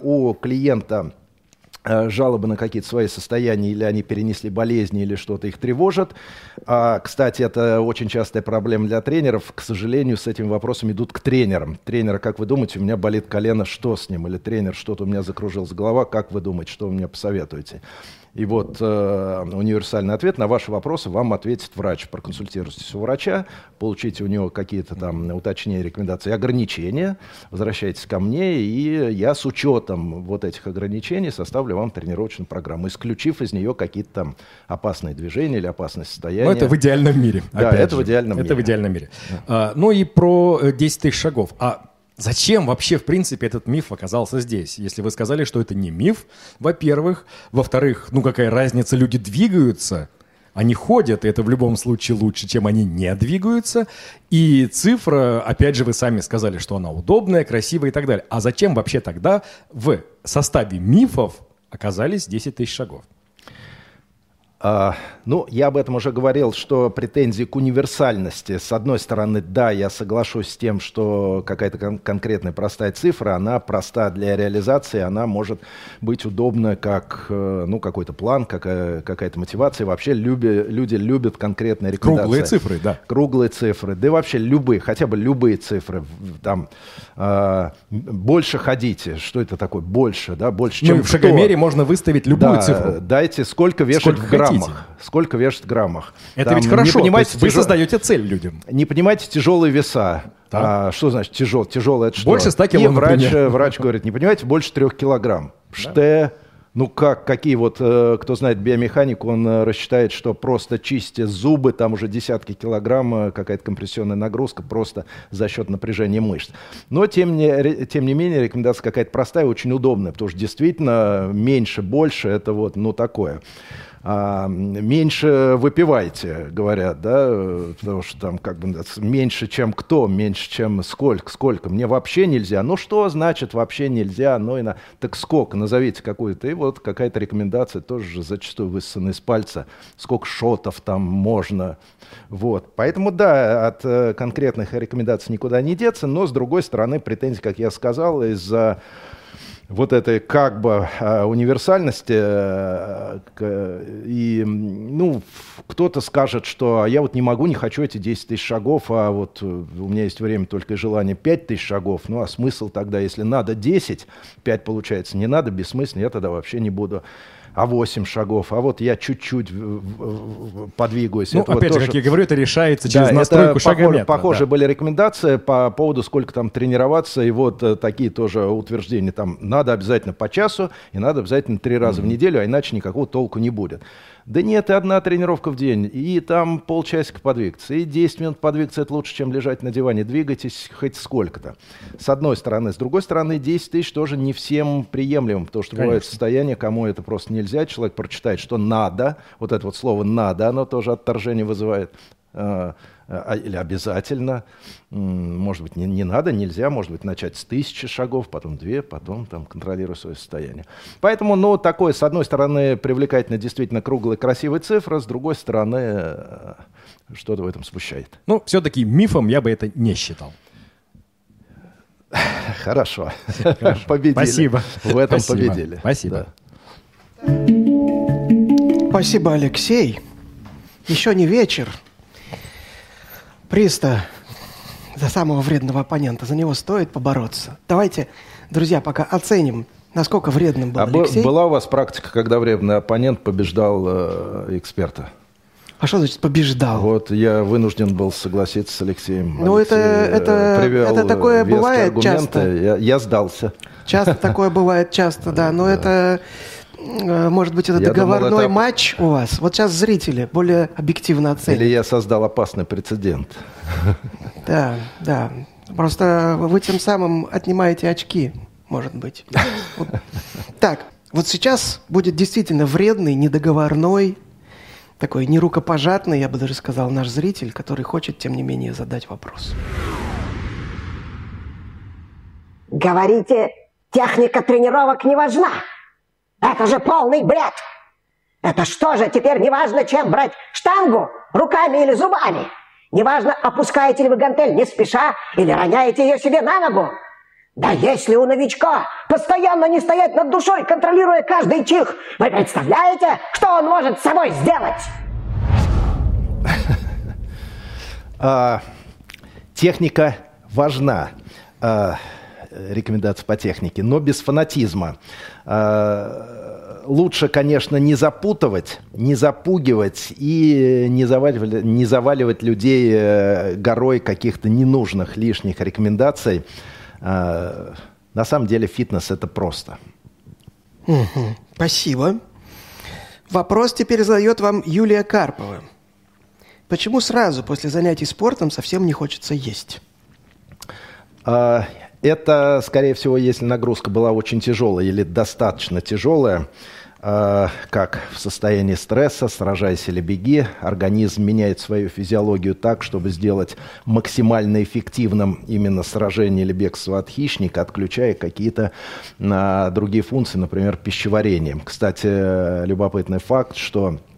у клиента Э, жалобы на какие-то свои состояния, или они перенесли болезни, или что-то их тревожит. А, кстати, это очень частая проблема для тренеров. К сожалению, с этим вопросом идут к тренерам. Тренера, как вы думаете, у меня болит колено, что с ним? Или тренер, что-то у меня закружилась голова, как вы думаете, что вы мне посоветуете? И вот э, универсальный ответ на ваши вопросы вам ответит врач. Проконсультируйтесь у врача, получите у него какие-то там уточнения, рекомендации, ограничения, возвращайтесь ко мне, и я с учетом вот этих ограничений составлю вам тренировочную программу, исключив из нее какие-то там опасные движения или опасные состояния. Но это в идеальном мире. Да, это же. в идеальном это мире. в идеальном мире. Да. А, ну и про 10 э, тысяч шагов. А Зачем вообще, в принципе, этот миф оказался здесь? Если вы сказали, что это не миф, во-первых. Во-вторых, ну какая разница, люди двигаются, они ходят, и это в любом случае лучше, чем они не двигаются. И цифра, опять же, вы сами сказали, что она удобная, красивая и так далее. А зачем вообще тогда в составе мифов оказались 10 тысяч шагов? А, ну, я об этом уже говорил, что претензии к универсальности. С одной стороны, да, я соглашусь с тем, что какая-то кон- конкретная простая цифра, она проста для реализации, она может быть удобна как э, ну, какой-то план, какая- какая-то мотивация. Вообще люби, люди любят конкретные рекомендации. Круглые цифры, да. Круглые цифры, да и вообще любые, хотя бы любые цифры. Там э, больше ходите, что это такое? Больше, да, больше, ну, чем Ну, в шагомере можно выставить любую да, цифру. Дайте сколько вешать сколько в граммах. Хотите. Сколько вешать в граммах. Это Там, ведь хорошо, не понимаете, вы тяжел... создаете цель людям. Не понимаете тяжелые веса. А, что значит тяжел? Тяжелый это что? Больше 100 килограмм. Врач, врач говорит, не понимаете, больше трех килограмм. Ште, ну как, какие вот, э, кто знает биомеханику, он э, рассчитает, что просто чистя зубы, там уже десятки килограмм, э, какая-то компрессионная нагрузка просто за счет напряжения мышц. Но тем не, тем не менее рекомендация какая-то простая, очень удобная, потому что действительно меньше, больше, это вот, ну такое меньше выпивайте, говорят, да, потому что там как бы меньше, чем кто, меньше, чем сколько, сколько. Мне вообще нельзя. Ну что значит вообще нельзя? Ну и на... Так сколько? Назовите какую-то. И вот какая-то рекомендация тоже зачастую высосана из пальца. Сколько шотов там можно. Вот. Поэтому да, от э, конкретных рекомендаций никуда не деться, но с другой стороны претензии, как я сказал, из-за вот этой как бы а, универсальности. Э, и, ну, кто-то скажет, что я вот не могу, не хочу эти 10 тысяч шагов, а вот э, у меня есть время только и желание 5 тысяч шагов. Ну, а смысл тогда, если надо 10, 5 получается, не надо, бессмысленно, я тогда вообще не буду а 8 шагов, а вот я чуть-чуть подвигаюсь. Ну, это опять вот же, тоже... как я говорю, это решается через да, настройку шагометра. Похоже, да. были рекомендации по поводу, сколько там тренироваться, и вот э, такие тоже утверждения. Там надо обязательно по часу, и надо обязательно три раза mm-hmm. в неделю, а иначе никакого толку не будет. Да нет, и одна тренировка в день, и там полчасика подвигаться, и 10 минут подвигаться, это лучше, чем лежать на диване. Двигайтесь хоть сколько-то. С одной стороны. С другой стороны, 10 тысяч тоже не всем приемлемо, потому что Конечно. бывает состояние, кому это просто нельзя. Человек прочитает, что надо, вот это вот слово «надо», оно тоже отторжение вызывает. А, а, или обязательно, может быть, не, не надо, нельзя, может быть, начать с тысячи шагов, потом две, потом там контролируя свое состояние. Поэтому, ну, такое, с одной стороны, привлекательно действительно круглая красивая цифра, с другой стороны, э, что-то в этом смущает. Ну, все-таки мифом я бы это не считал. Хорошо. Хорошо. Победили. Спасибо. В этом Спасибо. победили. Спасибо. Да. Спасибо, Алексей. Еще не вечер. Приста за самого вредного оппонента, за него стоит побороться. Давайте, друзья, пока оценим, насколько вредным был а Алексей. Была у вас практика, когда вредный оппонент побеждал э, эксперта? А что значит побеждал? Вот я вынужден был согласиться с Алексеем. Ну это это это такое бывает аргументы. часто. Я, я сдался. Часто такое бывает часто, да. Но это Э, может быть, это я договорной думал, это... матч у вас? Вот сейчас зрители более объективно оценят. Или я создал опасный прецедент. Да, да. Просто вы тем самым отнимаете очки, может быть. Вот. Так, вот сейчас будет действительно вредный, недоговорной, такой нерукопожатный, я бы даже сказал, наш зритель, который хочет, тем не менее, задать вопрос. Говорите, техника тренировок не важна. Это же полный бред! Это что же, теперь неважно, чем брать штангу, руками или зубами? Неважно, опускаете ли вы гантель не спеша или роняете ее себе на ногу. Да если у новичка постоянно не стоять над душой, контролируя каждый чих, вы представляете, что он может с собой сделать? А, техника важна. Рекомендация по технике, но без фанатизма. А, лучше, конечно, не запутывать, не запугивать и не заваливать, не заваливать людей э, горой каких-то ненужных лишних рекомендаций. А, на самом деле фитнес это просто. Угу. Спасибо. Вопрос теперь задает вам Юлия Карпова. Почему сразу после занятий спортом совсем не хочется есть? Это, скорее всего, если нагрузка была очень тяжелая или достаточно тяжелая, Э, как в состоянии стресса, сражайся или беги, организм меняет свою физиологию так, чтобы сделать максимально эффективным именно сражение или бегство от хищника, отключая какие-то а, другие функции, например, пищеварение. Кстати, любопытный факт, что Э,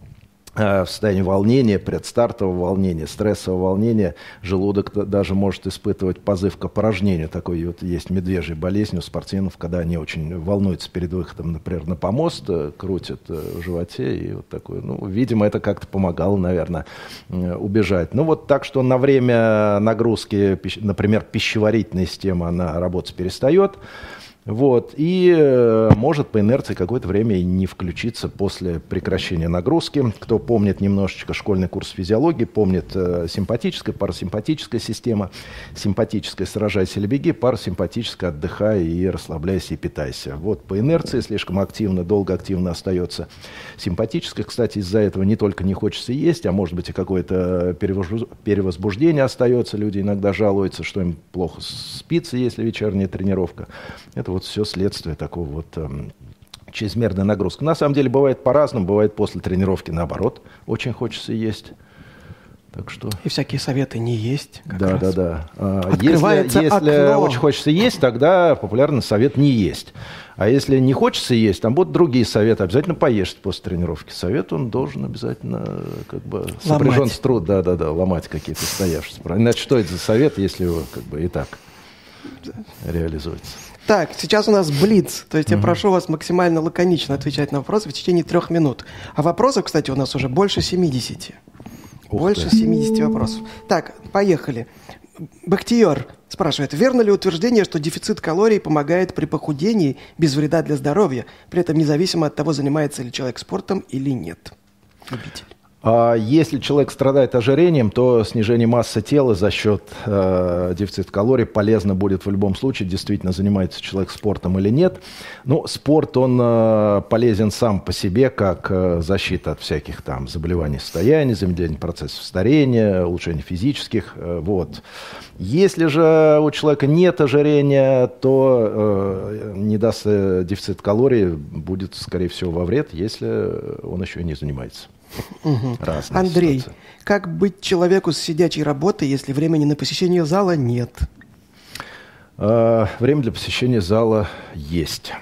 в состоянии волнения, предстартового волнения, стрессового волнения, желудок даже может испытывать позыв к опорожнению. Такой вот есть медвежья болезнь у спортсменов, когда они очень волнуются перед выходом, например, на помост, э, крутят э, в животе и вот такое. Ну, видимо, это как-то помогало, наверное, убежать. Ну, вот так что на время нагрузки, например, пищеварительная система, она работать перестает. Вот, и э, может по инерции какое-то время и не включиться после прекращения нагрузки. Кто помнит немножечко школьный курс физиологии, помнит э, симпатическая, парасимпатическая система. Симпатическая сражайся или беги, парасимпатическая отдыхай и расслабляйся и питайся. Вот по инерции слишком активно, долго активно остается. Симпатическая, кстати, из-за этого не только не хочется есть, а может быть и какое-то перевозбуждение остается. Люди иногда жалуются, что им плохо спится, если вечерняя тренировка. Это вот все следствие такого вот эм, чрезмерной нагрузки. На самом деле бывает по-разному, бывает после тренировки наоборот, очень хочется есть. Так что... И всякие советы не есть. да, раз. да, да. А, Открывается если, если окно. очень хочется есть, тогда популярный совет не есть. А если не хочется есть, там будут другие советы. Обязательно поешь после тренировки. Совет он должен обязательно как бы сопряжен с труд, да, да, да, ломать какие-то стоявшиеся. Иначе что это за совет, если его как бы и так реализуется? Так, сейчас у нас блиц. То есть угу. я прошу вас максимально лаконично отвечать на вопросы в течение трех минут. А вопросов, кстати, у нас уже больше 70. Ух больше ты. 70 вопросов. Так, поехали. Бахтиер спрашивает, верно ли утверждение, что дефицит калорий помогает при похудении без вреда для здоровья, при этом независимо от того, занимается ли человек спортом или нет? Любитель. А если человек страдает ожирением, то снижение массы тела за счет э, дефицита калорий полезно будет в любом случае, действительно занимается человек спортом или нет. Но спорт, он э, полезен сам по себе, как э, защита от всяких там заболеваний состояния, замедление процессов старения, улучшение физических. Э, вот. Если же у человека нет ожирения, то э, не даст э, дефицит калорий, будет, скорее всего, во вред, если он еще и не занимается. Угу. Андрей, ситуации. как быть человеку с сидячей работой, если времени на посещение зала нет? А, время для посещения зала есть.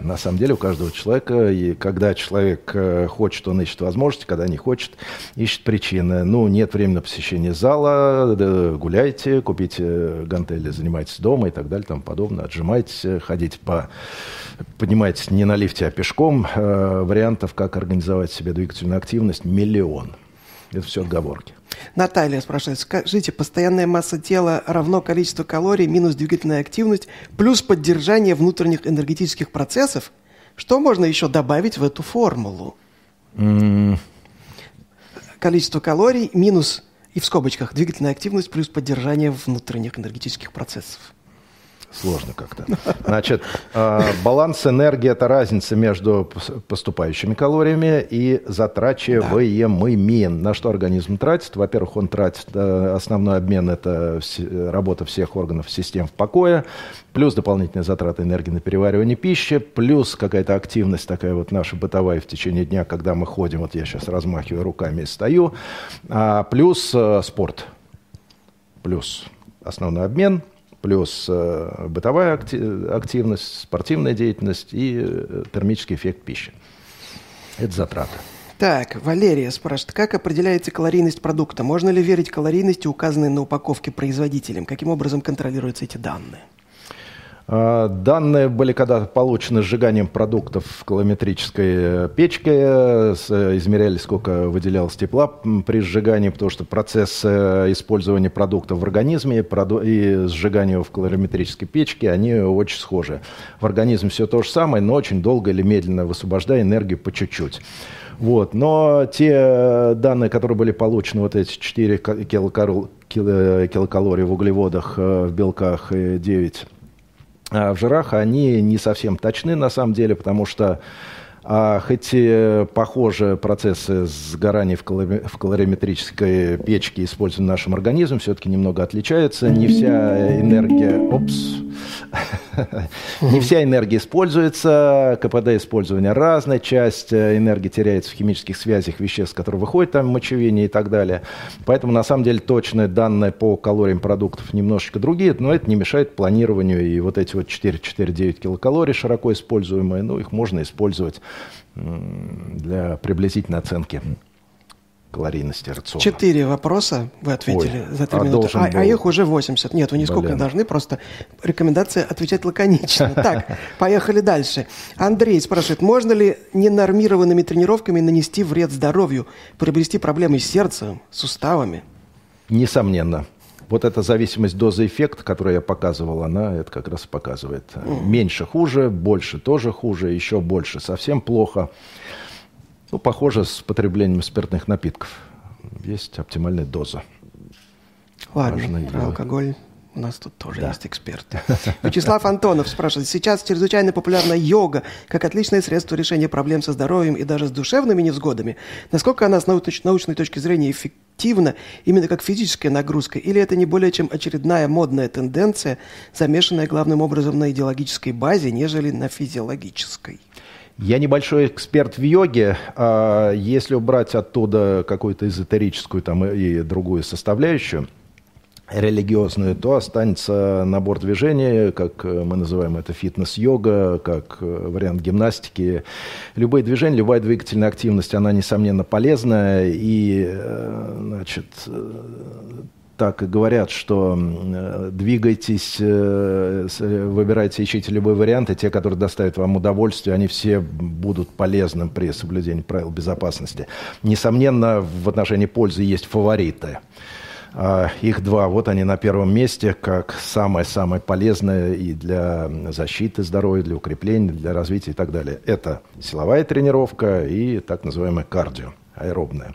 На самом деле у каждого человека, и когда человек э, хочет, он ищет возможности, когда не хочет, ищет причины. Ну, нет времени на посещение зала, гуляйте, купите гантели, занимайтесь дома и так далее, тому подобное, отжимайтесь, ходите по поднимайтесь не на лифте, а пешком. Э, вариантов, как организовать себе двигательную активность, миллион. Это все отговорки. Наталья спрашивает, скажите, постоянная масса тела равно количеству калорий минус двигательная активность плюс поддержание внутренних энергетических процессов? Что можно еще добавить в эту формулу? Mm. Количество калорий минус, и в скобочках, двигательная активность плюс поддержание внутренних энергетических процессов. Сложно как-то. Значит, э, баланс энергии – это разница между поступающими калориями и затрачиваемыми. На что организм тратит? Во-первых, он тратит, э, основной обмен – это работа всех органов систем в покое, плюс дополнительные затраты энергии на переваривание пищи, плюс какая-то активность такая вот наша бытовая в течение дня, когда мы ходим, вот я сейчас размахиваю руками и стою, а плюс э, спорт, плюс основной обмен – плюс э, бытовая активность, спортивная деятельность и э, термический эффект пищи. Это затраты. Так, Валерия спрашивает, как определяется калорийность продукта? Можно ли верить калорийности, указанной на упаковке производителем? Каким образом контролируются эти данные? А, данные были когда получены сжиганием продуктов в калометрической э, печке, измеряли, сколько выделялось тепла при сжигании, потому что процесс э, использования продуктов в организме и сжигания в калориметрической печке, они очень схожи. В организме все то же самое, но очень долго или медленно высвобождая энергию по чуть-чуть. Вот. Но те данные, которые были получены, вот эти 4 килокалории в углеводах, э, в белках и 9 а в жирах они не совсем точны на самом деле, потому что а, хоть и похожие процессы сгорания в, калориметрической печке используют в нашем организме, все-таки немного отличаются. Не вся энергия... Опс. Не вся энергия используется, КПД использования разная, часть э, энергии теряется в химических связях веществ, которые выходят там мочевение и так далее. Поэтому, на самом деле, точные данные по калориям продуктов немножечко другие, но это не мешает планированию. И вот эти вот 4-4-9 килокалорий широко используемые, ну, их можно использовать для приблизительной оценки калорийности рациона. Четыре вопроса вы ответили Ой, за три а минуты. А, был... а их уже 80. Нет, вы нисколько не должны, просто рекомендация отвечать лаконично. Так, поехали дальше. Андрей спрашивает, можно ли ненормированными тренировками нанести вред здоровью, приобрести проблемы с сердцем, суставами? Несомненно. Вот эта зависимость дозы эффекта, которую я показывал, она это как раз показывает. Меньше хуже, больше тоже хуже, еще больше совсем плохо. Ну, похоже с потреблением спиртных напитков. Есть оптимальная доза. Ладно, про алкоголь у нас тут тоже да. есть эксперты. Вячеслав Антонов спрашивает. Сейчас чрезвычайно популярна йога как отличное средство решения проблем со здоровьем и даже с душевными невзгодами. Насколько она с научной точки зрения эффективна именно как физическая нагрузка? Или это не более чем очередная модная тенденция, замешанная главным образом на идеологической базе, нежели на физиологической? Я небольшой эксперт в йоге. А если убрать оттуда какую-то эзотерическую там, и другую составляющую, религиозную, то останется набор движений, как мы называем это фитнес-йога, как вариант гимнастики. Любые движения, любая двигательная активность, она, несомненно, полезная. И, э, значит, так и говорят, что двигайтесь, э, выбирайте, ищите любые варианты, те, которые доставят вам удовольствие, они все будут полезным при соблюдении правил безопасности. Несомненно, в отношении пользы есть фавориты. А, их два, вот они на первом месте, как самое-самое полезное и для защиты здоровья, для укрепления, для развития и так далее. Это силовая тренировка и так называемое кардио аэробная.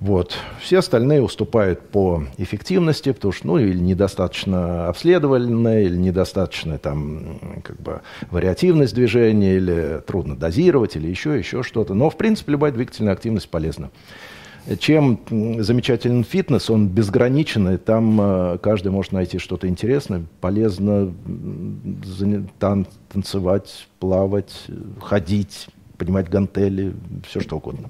Вот. Все остальные уступают по эффективности, потому что ну, или недостаточно обследованная, или недостаточно там, как бы, вариативность движения, или трудно дозировать, или еще, еще что-то. Но, в принципе, любая двигательная активность полезна. Чем замечателен фитнес, он безграничен, и там э, каждый может найти что-то интересное, полезно тан танцевать, плавать, ходить, поднимать гантели, все что угодно.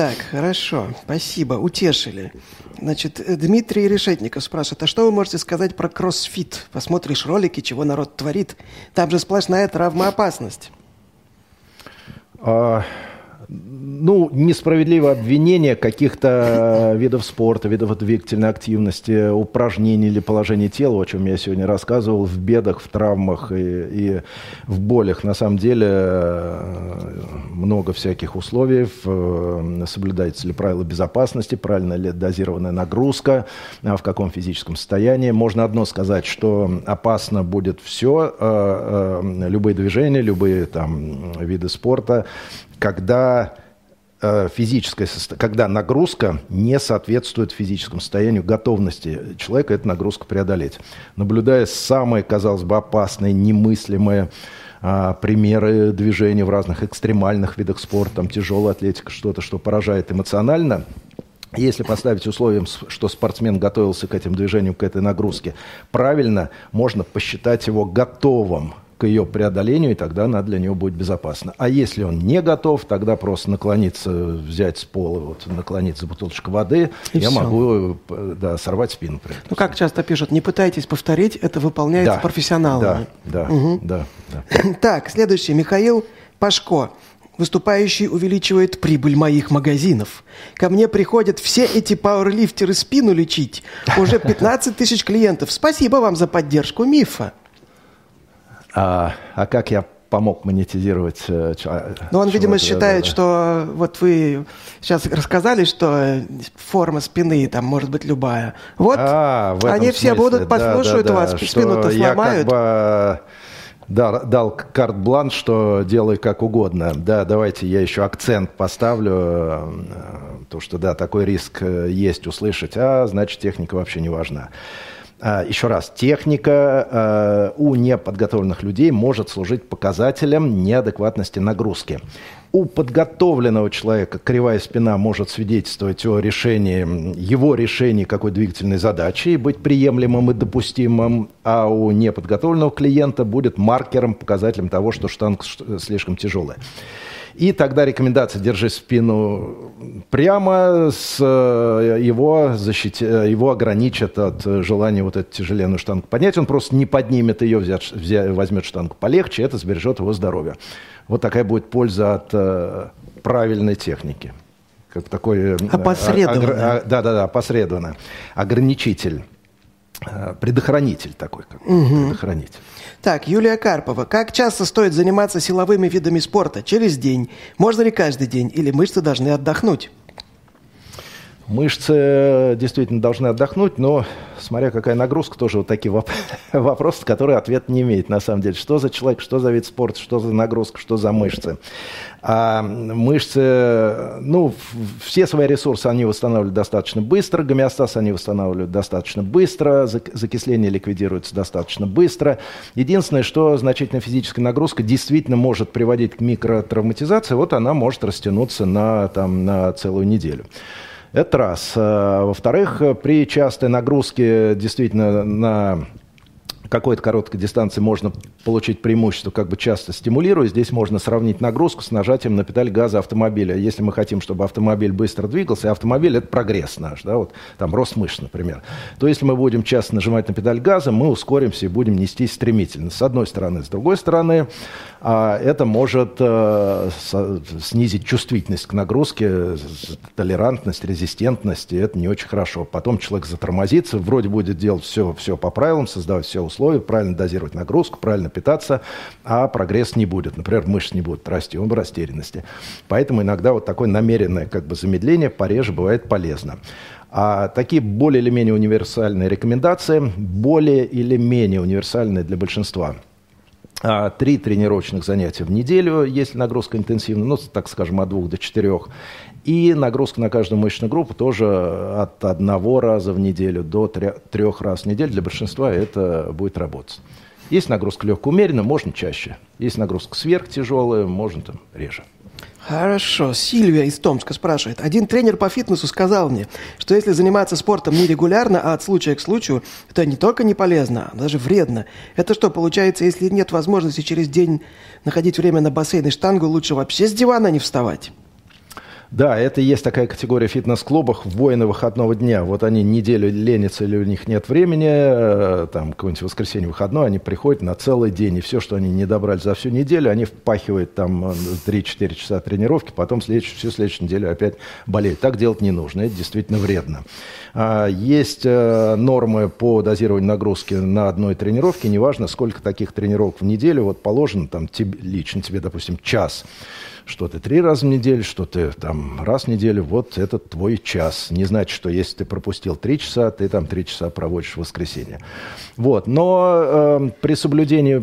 Так, хорошо, спасибо, утешили. Значит, Дмитрий Решетников спрашивает, а что вы можете сказать про кроссфит? Посмотришь ролики, чего народ творит. Там же сплошная травмоопасность. А, ну, несправедливое обвинение каких-то видов спорта, видов двигательной активности, упражнений или положения тела, о чем я сегодня рассказывал, в бедах, в травмах и, и в болях. На самом деле э, много всяких условий, э, соблюдается ли правила безопасности, правильно ли дозированная нагрузка, в каком физическом состоянии. Можно одно сказать, что опасно будет все, э, любые движения, любые там виды спорта, когда э, физическое когда нагрузка не соответствует физическому состоянию готовности человека эту нагрузку преодолеть. Наблюдая самые, казалось бы, опасные, немыслимые а, примеры движения в разных экстремальных видах спорта, там тяжелая атлетика, что-то, что поражает эмоционально, если поставить условием, что спортсмен готовился к этим движениям, к этой нагрузке, правильно, можно посчитать его готовым к ее преодолению, и тогда она для него будет безопасна. А если он не готов, тогда просто наклониться, взять с пола, вот, наклониться бутылочку воды, и я все. могу да, сорвать спину. Ну, как часто пишут, не пытайтесь повторить, это выполняется да, профессионалами. Да, да, угу. да, да. Так, следующий, Михаил Пашко. Выступающий увеличивает прибыль моих магазинов. Ко мне приходят все эти пауэрлифтеры спину лечить. Уже 15 тысяч клиентов. Спасибо вам за поддержку мифа. А, а как я помог монетизировать. Э, Но он, видимо, считает, да, да. что вот вы сейчас рассказали, что форма спины там может быть любая. Вот а, они смысле. все будут послушают да, да, вас, спину-то сломают. Я как бы да, дал карт-бланш, что делай как угодно. Да, давайте я еще акцент поставлю, э, то, что да, такой риск э, есть услышать, а значит техника вообще не важна. А, еще раз, техника э, у неподготовленных людей может служить показателем неадекватности нагрузки. У подготовленного человека кривая спина может свидетельствовать о решении, его решении какой двигательной задачи и быть приемлемым и допустимым, а у неподготовленного клиента будет маркером, показателем того, что штанга слишком тяжелая. И тогда рекомендация «держи спину прямо», с э, его, защити, э, его ограничат от желания вот эту тяжеленную штангу поднять. Он просто не поднимет ее, взять, взять, возьмет штангу полегче, это сбережет его здоровье. Вот такая будет польза от э, правильной техники. Как такой... Опосредованно. да, да, да, опосредованно. Ограничитель. Предохранитель такой. Как, угу. Предохранитель. Так, Юлия Карпова. Как часто стоит заниматься силовыми видами спорта? Через день? Можно ли каждый день? Или мышцы должны отдохнуть? Мышцы э, действительно должны отдохнуть, но смотря какая нагрузка, тоже вот такие воп- вопросы, которые ответ не имеет на самом деле. Что за человек, что за вид спорта, что за нагрузка, что за мышцы. А мышцы, ну, все свои ресурсы они восстанавливают достаточно быстро, гомеостаз они восстанавливают достаточно быстро, закисление ликвидируется достаточно быстро. Единственное, что значительная физическая нагрузка действительно может приводить к микротравматизации, вот она может растянуться на, там, на целую неделю. Это раз. Э, во-вторых, при частой нагрузке действительно на какой-то короткой дистанции можно получить преимущество, как бы часто стимулируя. Здесь можно сравнить нагрузку с нажатием на педаль газа автомобиля. Если мы хотим, чтобы автомобиль быстро двигался, и автомобиль – это прогресс наш, да, вот там рост мышц, например, то если мы будем часто нажимать на педаль газа, мы ускоримся и будем нестись стремительно. С одной стороны. С другой стороны, это может э, снизить чувствительность к нагрузке, толерантность, резистентность, и это не очень хорошо. Потом человек затормозится, вроде будет делать все, все по правилам, создавать все условия, правильно дозировать нагрузку, правильно питаться, а прогресс не будет. Например, мышцы не будут расти, он в растерянности. Поэтому иногда вот такое намеренное как бы замедление пореже бывает полезно. А такие более или менее универсальные рекомендации, более или менее универсальные для большинства – а, три тренировочных занятия в неделю, если нагрузка интенсивная, ну, так скажем, от двух до четырех. И нагрузка на каждую мышечную группу тоже от одного раза в неделю до трех раз в неделю. Для большинства это будет работать. Если нагрузка легкая, умеренная, можно чаще. Если нагрузка сверхтяжелая, можно там реже. Хорошо. Сильвия из Томска спрашивает. Один тренер по фитнесу сказал мне, что если заниматься спортом нерегулярно, а от случая к случаю, это не только не полезно, а даже вредно. Это что, получается, если нет возможности через день находить время на бассейн и штангу, лучше вообще с дивана не вставать? Да, это есть такая категория фитнес-клубах воины выходного дня. Вот они неделю ленятся или у них нет времени, э, там какое-нибудь воскресенье выходной, они приходят на целый день, и все, что они не добрали за всю неделю, они впахивают там 3-4 э, часа тренировки, потом следующую, всю следующую неделю опять болеют. Так делать не нужно, это действительно вредно. А, есть э, нормы по дозированию нагрузки на одной тренировке, неважно, сколько таких тренировок в неделю, вот положено там тебе, лично тебе, допустим, час что ты три раза в неделю, что ты там раз в неделю, вот это твой час. Не значит, что если ты пропустил три часа, ты там три часа проводишь в воскресенье. Вот. Но э, при соблюдении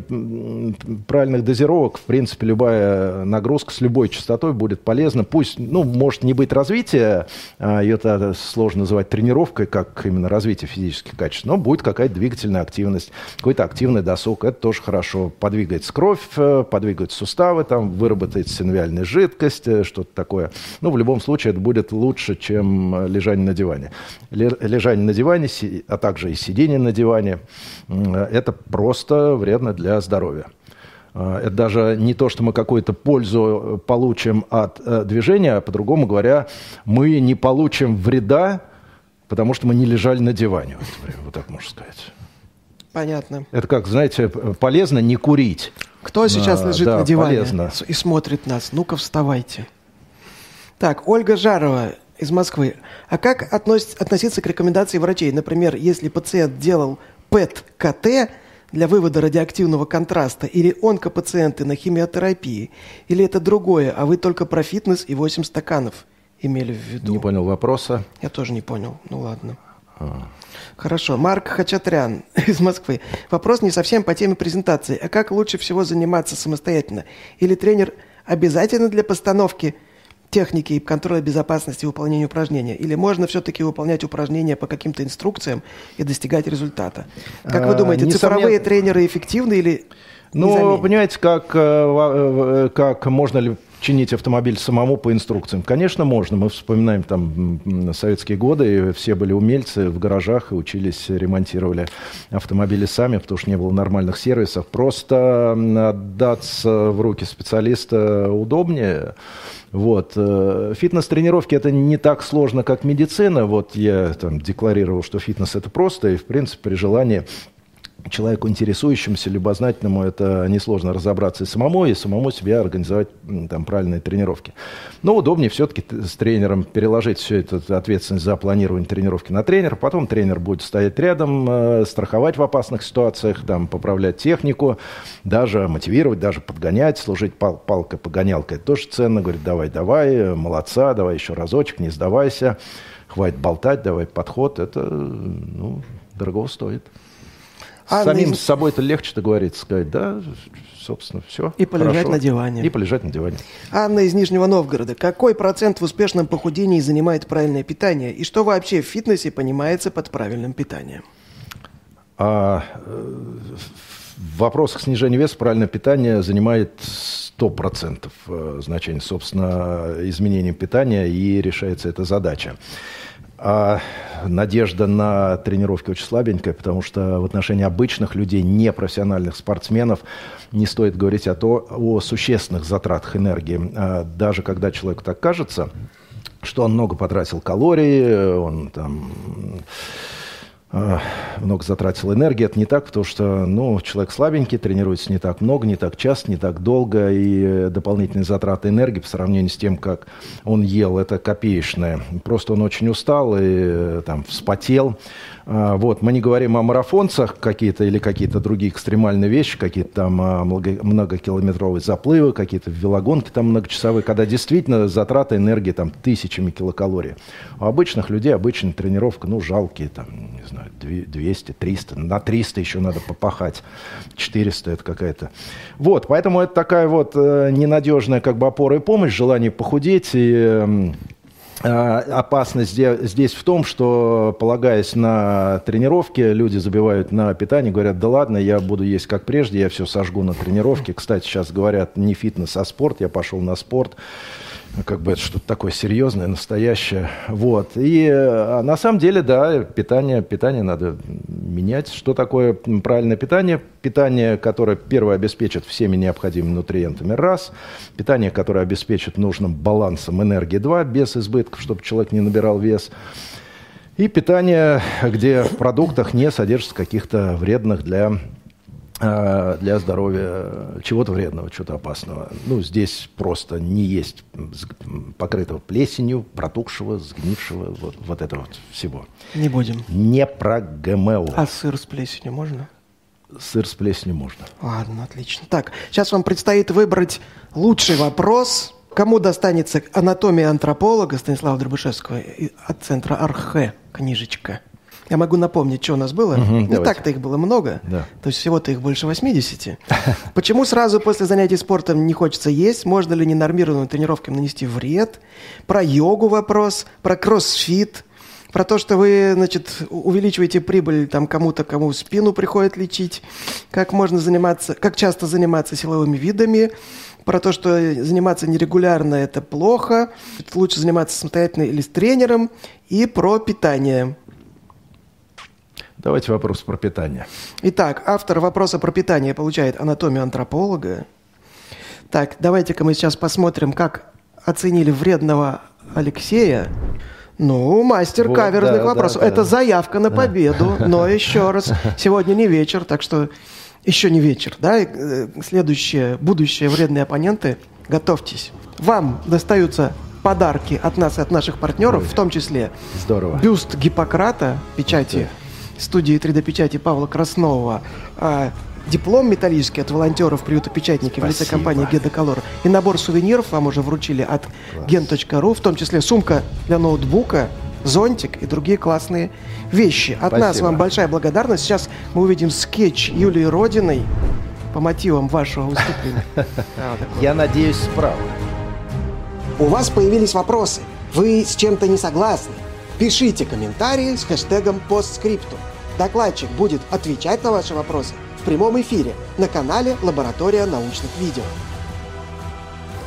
правильных дозировок, в принципе, любая нагрузка с любой частотой будет полезна. Пусть, ну, может не быть развития, э, это сложно называть тренировкой, как именно развитие физических качеств, но будет какая-то двигательная активность, какой-то активный досуг, это тоже хорошо. Подвигается кровь, э, подвигаются суставы, там выработается синвиальная минеральная жидкость, э, что-то такое. Ну, в любом случае, это будет лучше, чем э, лежание на диване. Лежание на диване, а также и сидение на диване, э, это просто вредно для здоровья. Это даже не то, что мы какую-то пользу получим от движения, а по-другому говоря, мы не получим вреда, потому что мы не лежали на диване вот так можно сказать. Понятно. Это как, знаете, полезно не курить. Кто сейчас А, лежит да, на диване полезно. и смотрит нас? Ну-ка, вставайте. Так, Ольга Жарова из Москвы. А как относиться к рекомендации врачей? Например, если пациент делал ПЭТ-КТ для вывода радиоактивного контраста или онкопациенты на химиотерапии, или это другое, а вы только про фитнес и 8 стаканов имели в виду? Не понял вопроса. Я тоже не понял. Ну ладно. Хорошо. Марк Хачатрян из Москвы. Вопрос не совсем по теме презентации. А как лучше всего заниматься самостоятельно? Или тренер обязательно для постановки техники и контроля безопасности выполнения упражнения? Или можно все-таки выполнять упражнения по каким-то инструкциям и достигать результата? Как вы А, думаете, цифровые несомненно- тренеры эффективны или Ну, заменят? понимаете, как, э, во- э, как можно ли чинить автомобиль самому по инструкциям? Конечно, можно. Мы вспоминаем там советские годы, и все были умельцы в гаражах и учились, ремонтировали автомобили сами, потому что не было нормальных сервисов. Просто отдаться в руки специалиста удобнее. Вот. э, Фитнес-тренировки это не так сложно, как медицина. Вот я там декларировал, что фитнес это просто, и в принципе при желании человеку интересующемуся, любознательному, это несложно разобраться и самому, и самому себе организовать там правильные тренировки. Но удобнее все-таки с тренером переложить всю эту ответственность за планирование тренировки на тренера. Потом тренер будет стоять рядом, э, страховать в опасных ситуациях, там, поправлять технику, даже мотивировать, даже подгонять, служить пал- палкой-погонялкой. Это тоже ценно. Говорит, давай, давай, э, молодца, давай еще разочек, не сдавайся, хватит болтать, давай подход. Это, э, ну, дорого стоит. Анна Самим из- с собой это легче договориться, сказать, да, собственно, все. И полежать на диване. И полежать на диване. Анна из Нижнего Новгорода. Какой процент в успешном похудении занимает правильное питание? И что вообще в фитнесе понимается под правильным питанием? А э, в вопросах снижения веса правильное питание занимает 100% э, значения, собственно, изменением питания, и решается эта задача. А надежда на тренировки очень слабенькая, потому что в отношении обычных людей, непрофессиональных спортсменов, не стоит говорить о, то, о существенных затратах энергии. А даже когда человеку так кажется, что он много потратил калорий, он там много затратил энергии. Это не так, потому что ну, человек слабенький, тренируется не так много, не так часто, не так долго, и э, дополнительные затраты энергии по сравнению с тем, как он ел, это копеечное. Просто он очень устал и э, там вспотел. А, Вот, мы не говорим о марафонцах какие-то или какие-то другие экстремальные вещи, какие-то там а, много- многокилометровые заплывы, какие-то велогонки там многочасовые, когда действительно затраты энергии там тысячами килокалорий. У обычных людей обычная тренировка, ну, жалкие, там, не знаю, 200, 300, на 300 еще надо попахать, 400 это какая-то. Вот, поэтому это такая вот э, ненадежная как бы опора и помощь, желание похудеть и... эм, а, Опасность зде- здесь в том, что, полагаясь на тренировки, люди забивают на питание, говорят, да ладно, я буду есть как прежде, я все сожгу на тренировке. Кстати, сейчас говорят не фитнес, а спорт, я пошел на спорт. Ну, Как бы это что-то такое серьезное, настоящее. Вот. И э, на самом деле, да, питание, питание надо менять. Что такое правильное питание? Питание, которое, первое, обеспечит всеми необходимыми нутриентами, раз. Питание, которое обеспечит нужным балансом энергии, два, без избытков, чтобы человек не набирал вес. И питание, где в продуктах не содержится каких-то вредных для для здоровья чего-то вредного, чего-то опасного. Ну, здесь просто не есть покрытого плесенью, протухшего, сгнившего, вот, вот этого вот всего. Не будем. Не про ГМО. А сыр с плесенью можно? Сыр с плесенью можно. Ладно, отлично. Так, сейчас вам предстоит выбрать лучший вопрос. Кому достанется анатомия антрополога Станислава Дробышевского от центра Архе книжечка? Я могу напомнить, что у нас было. Мгм, Не давайте. так-то их было много. Да. То есть всего-то их больше 80. Почему сразу после занятий спортом не хочется есть? Можно ли ненормированным тренировкам нанести вред? Про йогу вопрос, про кроссфит, про то, что вы, значит, увеличиваете прибыль там кому-то, кому спину приходит лечить, как можно заниматься, как часто заниматься силовыми видами, про то, что заниматься нерегулярно это плохо, лучше заниматься самостоятельно или с тренером, и про питание. Давайте вопрос про питание. Итак, автор вопроса про питание получает анатомию антрополога. Так, давайте-ка мы сейчас посмотрим, как оценили вредного Алексея. Ну, мастер Вот, каверзных да, да, вопросов. да. Это заявка на победу, но еще раз, сегодня не вечер, так что еще не вечер, да? Э, следующие, будущие вредные оппоненты, готовьтесь. Вам достаются подарки от нас и от наших партнеров, Ой, в том числе здорово. бюст Гиппократа, печати студии 3D-печати Павла Краснового, а, диплом металлический от волонтеров приюта печатники Спасибо. в лице компании Гедоколор и набор сувениров вам уже вручили от gen.ru, в том числе сумка для ноутбука, зонтик и другие классные вещи. От Спасибо. нас вам большая благодарность. Сейчас мы увидим скетч Юлии Родиной по мотивам вашего выступления. Я надеюсь, справа. У вас появились вопросы. Вы с чем-то не согласны? Пишите комментарии с хэштегом постскриптум. Докладчик будет отвечать на ваши вопросы в прямом эфире на канале «Лаборатория научных видео».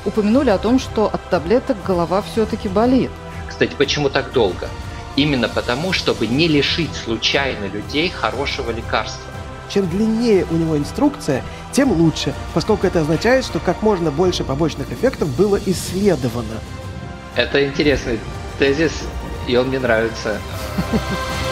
Упомянули о том, что от таблеток голова все-таки болит. Кстати, почему так долго? Именно потому, чтобы не лишить случайно людей хорошего лекарства. Чем длиннее у него инструкция, тем лучше, поскольку это означает, что как можно больше побочных эффектов было исследовано. Это интересный тезис, и он мне нравится.